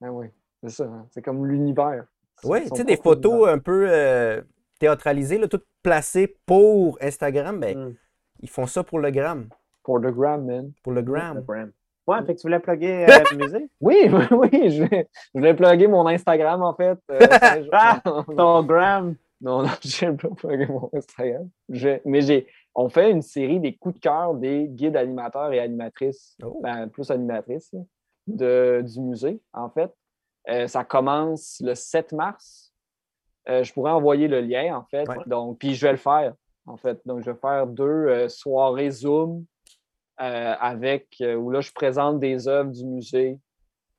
[SPEAKER 3] Ben oui. C'est ça. hein. C'est comme l'univers.
[SPEAKER 2] Oui, tu sais, des photos
[SPEAKER 3] univers.
[SPEAKER 2] un peu euh, théâtralisées, là, toutes placées pour Instagram, ben,
[SPEAKER 1] Mm.
[SPEAKER 2] ils font ça pour le gram.
[SPEAKER 3] Pour the gram, man.
[SPEAKER 2] Pour le gram.
[SPEAKER 1] Instagram. Ouais, fait que tu voulais plugger euh, (laughs) le musée?
[SPEAKER 3] Oui, (laughs) oui, oui. Je, je voulais plugger mon Instagram, en fait. Euh, (laughs)
[SPEAKER 1] Ah!
[SPEAKER 3] non, non,
[SPEAKER 1] Ton gram.
[SPEAKER 3] non, non, je pas plugger mon Instagram. Je- mais j'ai, on fait une série des coups de cœur des guides animateurs et animatrices,
[SPEAKER 2] Oh.
[SPEAKER 3] ben, plus animatrices, de, du musée, en fait. Euh, ça commence le 7 mars. Euh, je pourrais envoyer le lien, en fait.
[SPEAKER 2] Ouais.
[SPEAKER 3] Donc, puis je vais le faire, en fait. Donc, je vais faire deux euh, soirées Zoom euh, avec euh, où là, je présente des œuvres du musée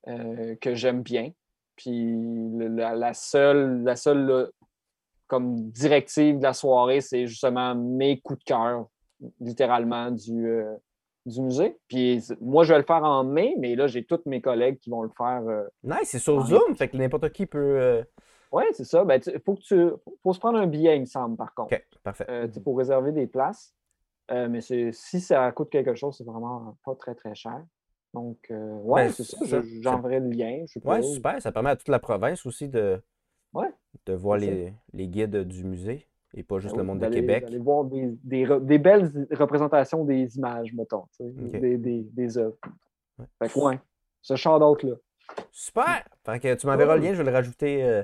[SPEAKER 3] euh, que j'aime bien. Puis la, la seule, la seule là, comme directive de la soirée, c'est justement mes coups de cœur, littéralement, du, euh, du musée. Puis moi, je vais le faire en mai, mais là, j'ai tous mes collègues qui vont le faire. euh,
[SPEAKER 2] Nice, c'est sur Zoom, fait que n'importe qui peut.
[SPEAKER 3] Ouais, c'est ça. Ben, il faut, que tu, faut se prendre un billet, il me semble, par contre.
[SPEAKER 2] Ok, parfait.
[SPEAKER 3] Tu pour réserver des places. Euh, mais si ça coûte quelque chose, c'est vraiment pas très, très cher. Donc, euh, ouais,
[SPEAKER 2] Ben,
[SPEAKER 3] c'est ça. J'enverrai le lien. Je.
[SPEAKER 2] Ouais, super. Ça permet à toute la province aussi de,
[SPEAKER 3] Ouais.
[SPEAKER 2] de voir les, les guides du musée et pas juste
[SPEAKER 3] Ben
[SPEAKER 2] le
[SPEAKER 3] oui,
[SPEAKER 2] monde de Québec.
[SPEAKER 3] D'aller voir des, des, belles représentations des images, mettons, tu sais,
[SPEAKER 2] Ok.
[SPEAKER 3] des, des, des œuvres.
[SPEAKER 2] Ouais.
[SPEAKER 3] Fait que, ouais, ce shout-out-là.
[SPEAKER 2] Super! Fait que tu m'enverras le lien, je vais le rajouter. euh.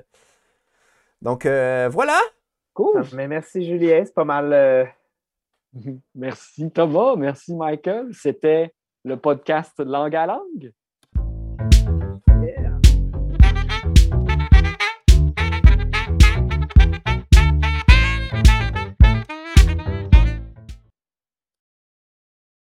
[SPEAKER 2] Donc euh, voilà!
[SPEAKER 3] Cool!
[SPEAKER 1] Mais merci, Julien. C'est pas mal. (laughs)
[SPEAKER 3] Merci Thomas, merci Michael. C'était le podcast Langue à langue.